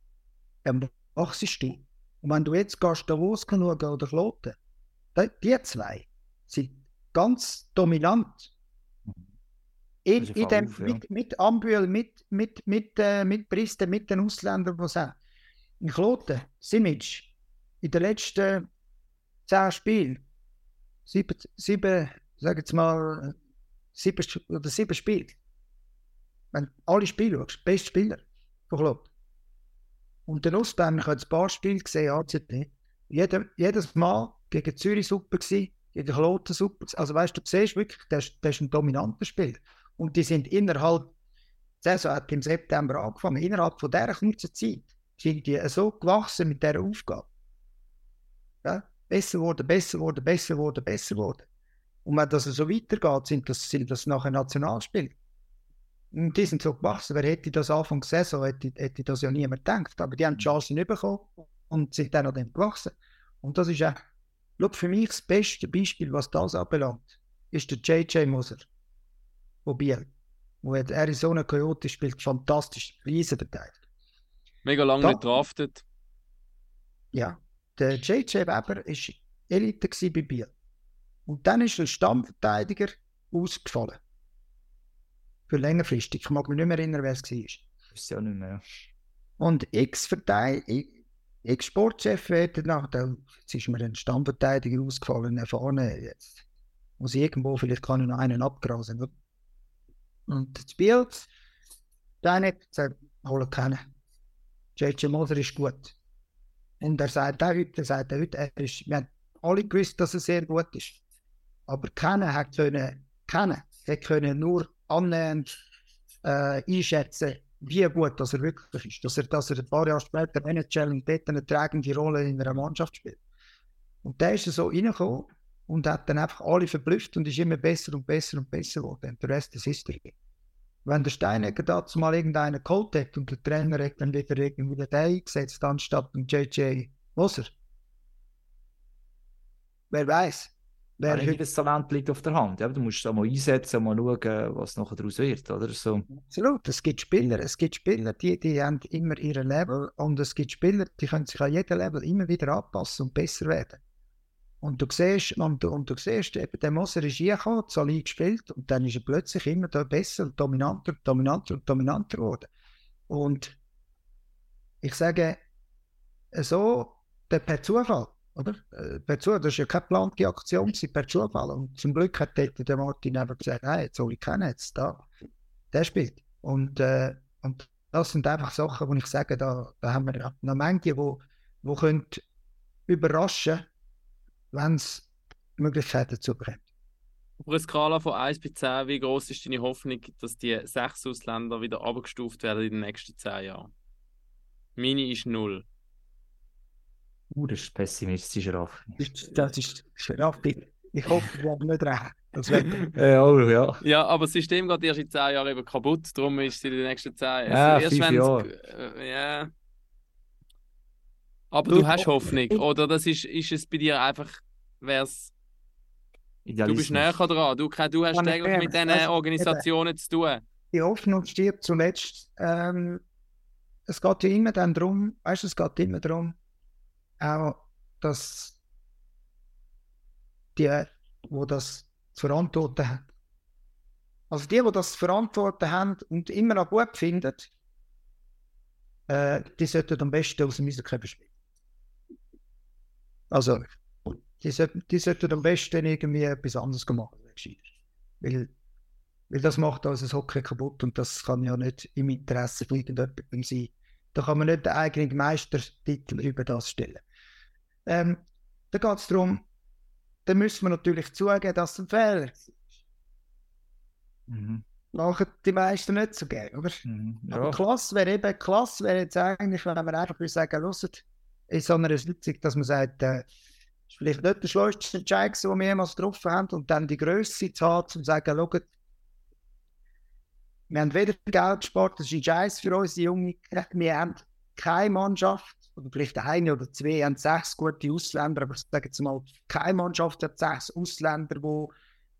dann wachst du. Und wenn du jetzt gehst, Davos schauen oder Kloten, die zwei sind ganz dominant in, in dem, auf, ja. mit, mit Ambühl, mit, mit, mit, äh, mit Bristen, mit den Ausländern, die haben. In Kloten, Simic, in den letzten zehn Spielen, sieben, sieben sag jetzt mal, sieben, oder sieben Spiele. Wenn du alle Spiele schaust, beste Spieler von Club. Und der Ostberner hat ein paar Spiele gesehen, ACT. Jeder, jedes Mal gegen Zürich super gewesen, gegen Kloten super gewesen. Also weißt du, du siehst wirklich, der, der ist ein dominanter Spieler. Und die sind innerhalb, die Saison hat im September angefangen, innerhalb von dieser kurzen Zeit sind die so gewachsen mit dieser Aufgabe. Ja? Besser worden, besser worden, besser worden, besser worden. Und wenn das so weitergeht, sind das, sind das nachher Nationalspiele. Und die sind so gewachsen. Wer hätte das Anfang der Saison, hätte, hätte das ja niemand gedacht. Aber die haben die Chancen nicht bekommen und sind dann an dem gewachsen. Und das ist auch, schau, für mich das beste Beispiel, was das anbelangt, ist der J.J. Moser Wo hat Arizona Coyote spielt fantastisch, Riesenverteidiger. Mega lange nicht draftet. Ja, der J.J. Weber war Elite bei Biel. Und dann ist ein Stammverteidiger ausgefallen. Für längerfristig. Ich mag mich nicht mehr erinnern, wer es war. Ist ja nicht mehr. ja. Und Ex-Verteidiger, Ex-Sportchef wird nach der, jetzt ist mir ein Stammverteidiger ausgefallen, erfahren jetzt. Muss ich irgendwo, vielleicht kann ich noch einen abgrasen. Und das Biel, der nicht gesagt, holen kennen. J.J. Moser ist gut. Und er sagt auch heute, er sagt heute, er ist, wir haben alle gewusst, dass er sehr gut ist. Aber keiner hat können, keiner hat können nur annähernd äh, einschätzen, wie gut dass er wirklich ist. Dass er, dass er ein paar Jahre später NHL und dort eine tragende Rolle in einer Mannschaft spielt. Und der ist so reingekommen und hat dann einfach alle verblüfft und ist immer besser und besser und besser geworden. Und der Rest ist History. Wenn der Steinegger dazu mal irgendeinen geholt hat und der Trainer hat dann wieder irgendwie den eingesetzt anstatt dem JJ Moser. Wer weiß? Wer Ja, jedes Talent liegt auf der Hand. Ja, du musst es mal einsetzen, mal schauen, was nachher daraus wird. Oder? So. Absolut, es gibt Spieler, es gibt Spieler, die, die haben immer ihre Level und es gibt Spieler, die können sich an jedem Level immer wieder anpassen und besser werden. Und du siehst, und, du- und du siehst, eben, der Moser ist reingekommen, Sali gespielt und dann ist er plötzlich immer da besser und dominanter dominanter und dominanter geworden. Und ich sage, so, der per Zufall, oder? Äh, Per Zufall, das war ja keine geplante Aktion, per Zufall. Und zum Glück hat dort der Martin eben gesagt, hey, jetzt soll ich kennen, jetzt da der spielt. Und, äh, und das sind einfach Sachen, wo ich sage, da, da haben wir noch manche, wo, wo können überraschen wenn es Möglichkeiten dazu bringt. Auf einer Skala von 1 bis 10, wie groß ist deine Hoffnung, dass die sechs Ausländer wieder abgestuft werden in den nächsten 10 Jahren? Meine ist 0. Uh, das ist pessimistisch, Raffi. Das ist Raffi. Ich hoffe, wir haben nicht recht. Das wird Äh, oh, ja. Ja, aber das System geht erst in 10 Jahren eben kaputt, darum ist es in den nächsten 10 Jahren. Ja, erst fünf Jahre. äh, ja. Aber Du- du hast Hoffnung, oder? Das ist, ist es bei dir einfach, wär's, du bist näher dran. Du, du hast täglich mit diesen du, Organisationen zu tun. die Hoffnung stirbt zuletzt. Ähm, es geht ja immer dann darum, weißt du, es geht immer darum, auch, dass die, wo das zu verantworten haben, also die, die das zu verantworten haben und immer noch gut finden, äh, die sollten am besten aus dem Eisenkörper spielen. Also, die sollten, die sollten am besten irgendwie etwas anderes machen. Weil weil das macht unser Hockey kaputt und das kann ja nicht im Interesse von irgendjemandem sein. Da kann man nicht den eigenen Meistertitel über das stellen. Ähm, da geht es darum, da müssen wir natürlich zugeben, dass es ein Fehler ist. Mhm. Machen die meisten nicht so gerne, oder? Mhm. Aber Ja. klasse wäre eben, klasse wäre jetzt eigentlich, wenn man einfach sagen, hört, in so einer Sitzung, dass man sagt, äh, ist vielleicht nicht der schlauste Entscheid, den wir jemals getroffen haben, und dann die Größe zu haben, um zu sagen, schaut, wir haben weder Geld gespart, das ist ein Scheiß für unsere Jungen, wir haben keine Mannschaft, oder vielleicht eine oder zwei, haben sechs gute Ausländer, aber ich sage jetzt mal, keine Mannschaft hat sechs Ausländer, wo,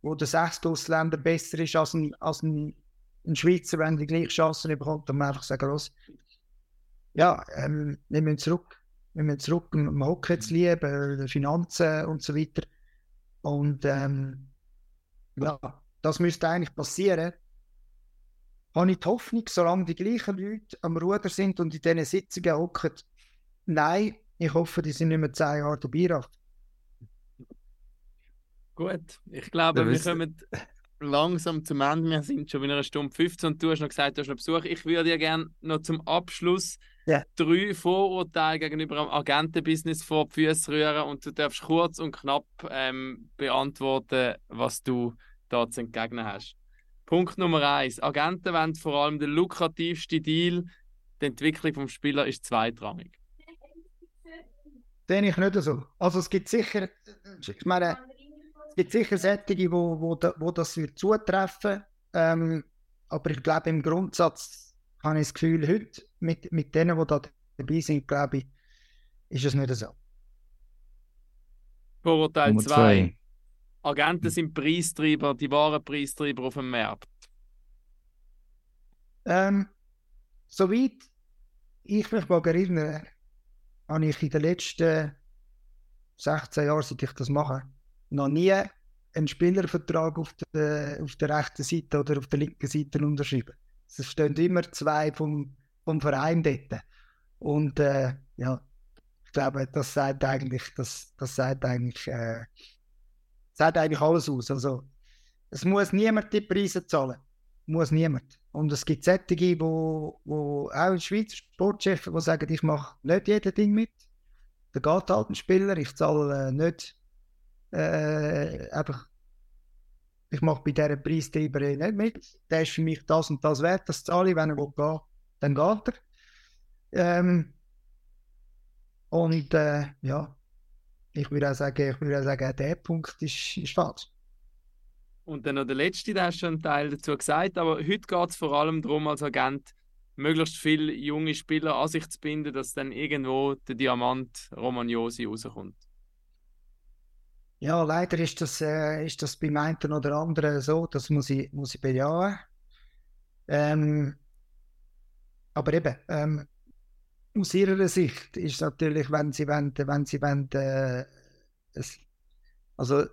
wo der sechste Ausländer besser ist als ein, als ein ein Schweizer, wenn die gleiche Chancen bekommt, dann einfach sagen, los, ja, ähm, wir müssen zurück, wir müssen zurück im Hockey zu lieben, äh, Finanzen und so weiter. Und ähm, ja, das müsste eigentlich passieren. Habe ich die Hoffnung, solange die gleichen Leute am Ruder sind und in diesen Sitzungen hocken, nein, ich hoffe, die sind nicht mehr zehn Jahre dabei. Gut, ich glaube, wir kommen langsam zum Ende. Wir sind schon in einer Stunde 15 und du hast noch gesagt, du hast noch Besuch. Ich würde dir gerne noch zum Abschluss Ja. drei Vorurteile gegenüber dem Agentenbusiness vor die Füße rühren und du darfst kurz und knapp ähm, beantworten, was du da zu entgegnen hast. Punkt Nummer eins: Agenten wollen vor allem den lukrativsten Deal. Die Entwicklung des Spielers ist zweitrangig. Sehe ich nicht so. Also es gibt sicher, ich meine, es gibt sicher Sättige, wo, wo, wo das wird zutreffen. Ähm, aber ich glaube, im Grundsatz habe ich das Gefühl, heute mit, mit denen, die da dabei sind, glaube ich, ist es nicht so. Vorurteil Nummer 2: zwei. Agenten sind Preistreiber, die wahren Preistreiber auf dem Markt. Ähm, soweit ich mich mag erinnern, habe ich in den letzten 16 Jahren, seit ich das mache, noch nie einen Spielervertrag auf der, auf der rechten Seite oder auf der linken Seite unterschrieben. Es stehen immer zwei vom, vom Verein dort. Und äh, ja, ich glaube, das sagt eigentlich, das, das sagt eigentlich, äh, sagt eigentlich alles aus. Also, es muss niemand die Preise zahlen. Muss niemand. Und es gibt solche, wo, wo auch Schweizer Sportchefs, die sagen, ich mache nicht jedes Ding mit. Da geht halt ein Spieler, ich zahle äh, nicht äh, einfach, ich mache bei dieser Preistreiberei nicht mit. Der ist für mich das und das wert, das zahle ich, wenn er will gehen, dann geht er. Ähm, und äh, ja, ich würde auch sagen, ich würde auch sagen, der Punkt ist, ist falsch. Und dann noch der letzte, da hast du schon einen Teil dazu gesagt, aber heute geht es vor allem darum, als Agent möglichst viele junge Spieler an sich zu binden, dass dann irgendwo der Diamant Romagnosi rauskommt. Ja, leider ist das, äh, ist das beim einen oder anderen so, das muss ich, muss ich bejahen. Ähm, aber eben, ähm, aus ihrer Sicht ist natürlich, wenn sie wollen, wenn sie wollen, äh, es, also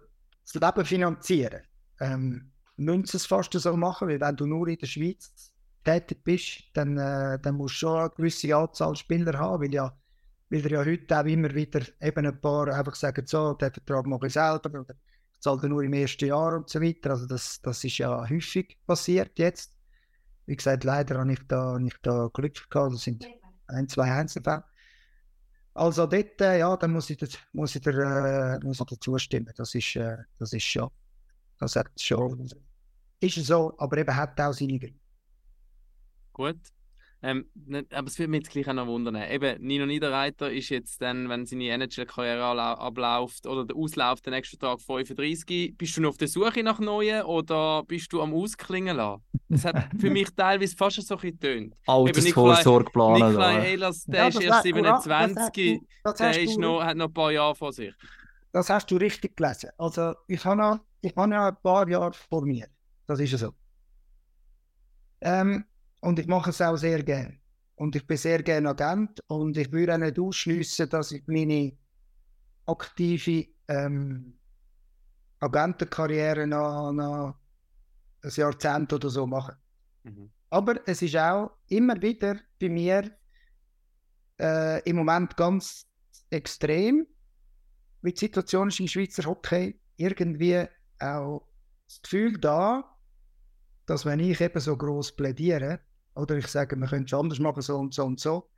das Leben finanzieren, ähm, müssen sie es fast so machen, weil wenn du nur in der Schweiz tätig bist, dann, äh, dann musst du schon eine gewisse Anzahl Spieler haben, weil ja weil er ja heute auch immer wieder eben ein paar einfach sagen, so, den Vertrag mache ich selber oder zahle den nur im ersten Jahr und so weiter. Also das, das ist ja häufig passiert jetzt. Wie gesagt, leider habe ich da, habe ich da Glück gehabt, das sind ein, zwei Einzelfälle. Also dort, äh, ja, dann muss ich, das, muss ich, der, äh, muss ich dazu stimmen. Das ist, äh, das ist schon, das hat schon, ist so, aber eben hat auch seine Gründe. Gut. Ähm, ne- aber es würde mich jetzt gleich auch noch wundern. Eben, Nino Niederreiter ist jetzt dann, wenn seine NHL-Karriere abläuft oder der Auslauf, der nächste Tag 35. Bist du noch auf der Suche nach Neuen oder bist du am Ausklingen lassen? Das hat für mich teilweise fast so ein getönt. Altersvorsorge planen. Nikolai da. Ehlers, der Ja, ist das erst wär- ja, das 27, hast du- das der ist noch, hat noch ein paar Jahre vor sich. Das hast du richtig gelesen. Also ich habe noch, ich habe noch ein paar Jahre vor mir. Das ist ja so. Ähm, und ich mache es auch sehr gerne. Und ich bin sehr gerne Agent und ich würde auch nicht ausschließen, dass ich meine aktive ähm, Agentenkarriere noch, noch ein Jahrzehnt oder so mache. Mhm. Aber es ist auch immer wieder bei mir äh, im Moment ganz extrem, wie die Situation ist im Schweizer Hockey, irgendwie auch das Gefühl da, dass wenn ich eben so groß plädiere, oder ich sage, man könnte es anders machen, so und so und so,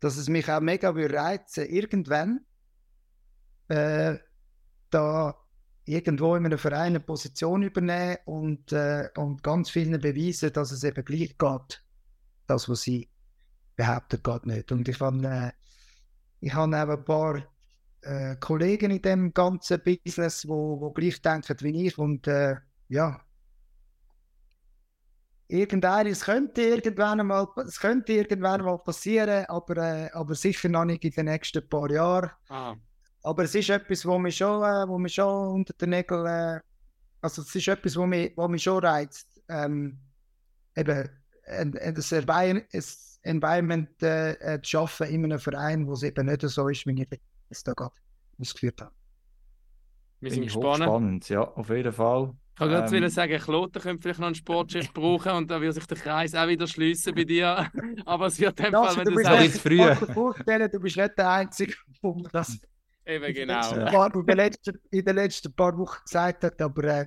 dass es mich auch mega würde reizen, irgendwann äh, da irgendwo in einem Verein eine Position übernehmen und, äh, und ganz vielen beweisen, dass es eben gleich geht. Das, was sie behaupten, geht nicht. Und ich habe äh, ich habe auch ein paar äh, Kollegen in dem ganzen Business, wo, wo gleich denken wie ich und äh, ja, irgendein, es könnte irgendwann einmal, es könnte irgendwann mal passieren, aber, äh, aber sicher noch nicht in den nächsten paar Jahren. Ah, Aber es ist etwas, wo mich schon, äh, wo mich schon unter den Nägeln, äh, also es ist etwas, wo mich, wo mich schon reizt. Ähm, eben, ein, ein, das Environment äh, äh, zu schaffen in einem Verein, wo es eben nicht so ist, wie ich es da gerade ausgeführt habe. wir sind gespannt. hochspannend, ja, auf jeden Fall. Ich kann gerade Ähm, sagen, Kloten könnte vielleicht noch einen Sportchef brauchen und dann wird sich der Kreis auch wieder schließen bei dir. Aber es wird in dem Fall, wenn du du sagst, früh. du bist nicht der Einzige, der das eben in den genau. letzten paar, in, den letzten, in den letzten paar Wochen gesagt hat, aber äh,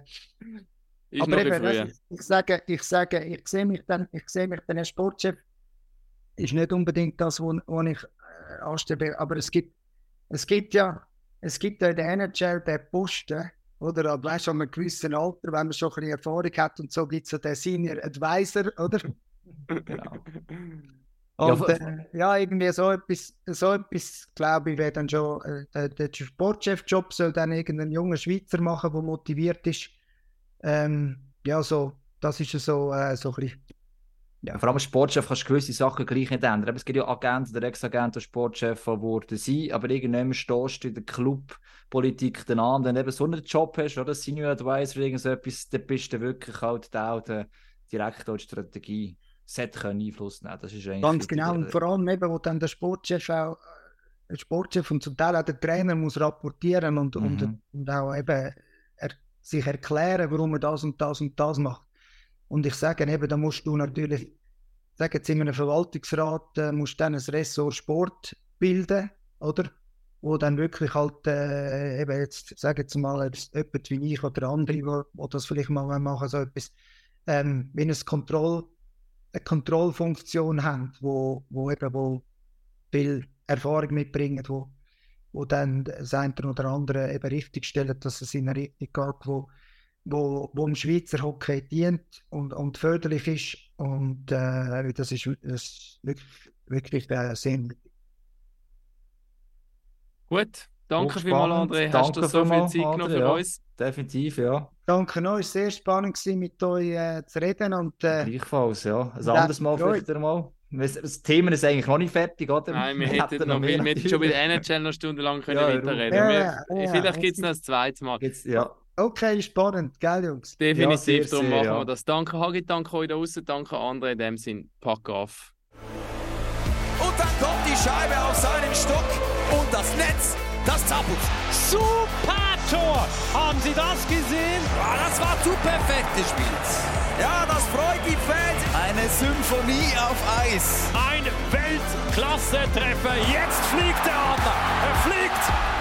Ist Aber eben, weißt ich sage, ich sage, ich sehe mich dann, ich sehe mich dann als Sportchef, ist nicht unbedingt das, wo, wo ich äh, anstrebe, aber es gibt, es gibt ja, es gibt ja in der NHL den Posten, oder, aber weißt an einem gewissen Alter, wenn man schon ein bisschen Erfahrung hat und so gibt es so den Senior Advisor, oder? Genau. Und Ja, ja, äh, ja irgendwie so etwas, so etwas glaube ich, wäre dann schon, äh, der, Sportchef-Job soll dann irgendein junger Schweizer machen, der motiviert ist. Ähm, ja, so, das ist ja so, äh, so ein bisschen, Ja, vor allem als Sportchef kannst du gewisse Sachen gleich nicht ändern. Aber Es gibt ja Agenten, der Ex-Agent, der Sportchef geworden sein, aber irgendwann stehst du in der Clubpolitik den an, wenn du eben so einen Job hast, oder Senior Advisor, irgend so etwas, dann bist du wirklich halt der, der direkt die Strategie sollte können Einfluss nehmen. Das ist eigentlich ganz genau. Und vor allem eben, wo dann der Sportchef auch, der Sportchef und zum Teil auch der Trainer muss rapportieren und, und, Mhm. und auch eben er, sich erklären, warum er das und das und das macht. Und ich sage eben, da musst du natürlich, sage jetzt in einem Verwaltungsrat, äh, musst dann ein Ressort Sport bilden, oder? Wo dann wirklich halt, äh, eben jetzt, sage jetzt mal, jemand wie ich oder andere, wo, wo das vielleicht mal machen, so etwas, ähm, wie ein Kontroll, eine Kontrollfunktion haben, wo, wo eben wo viel Erfahrung mitbringen, wo, wo dann das eine oder andere eben richtig stellen, dass es in eine Richtung geht, wo, wo, wo dem Schweizer Hockey dient und, und förderlich ist. Und äh, das ist, das ist wirklich, wirklich äh, sehr Gut, danke vielmals, André. Hast du Danke so viel Zeit genommen für ja. uns? Definitiv, ja. Danke euch, sehr spannend gewesen, mit euch äh, zu reden und äh, Gleichfalls, ja. Ein anderes Mal vielleicht einmal. Das das Thema ist eigentlich noch nicht fertig, oder? Nein, wir Wir hätten noch viel, wir hätten schon bei der NHL noch stundenlang können Ja, weiterreden ja, wir, ja, ja, Vielleicht es gibt es noch ein zweites Mal. Ja. Okay, spannend, gell Jungs? Definitiv, sehr, darum machen ja. wir das. Danke Hagi, danke euch da draußen, danke André, in dem Sinn, pack auf. Und dann kommt die Scheibe auf seinen Stock und das Netz, das zappelt. Super Tor! Haben Sie das gesehen? Ah, das war zu perfekt gespielt. Ja, das freut die Fans. Eine Symphonie auf Eis. Ein Weltklasse-Treffer. Jetzt fliegt der Adler. Er fliegt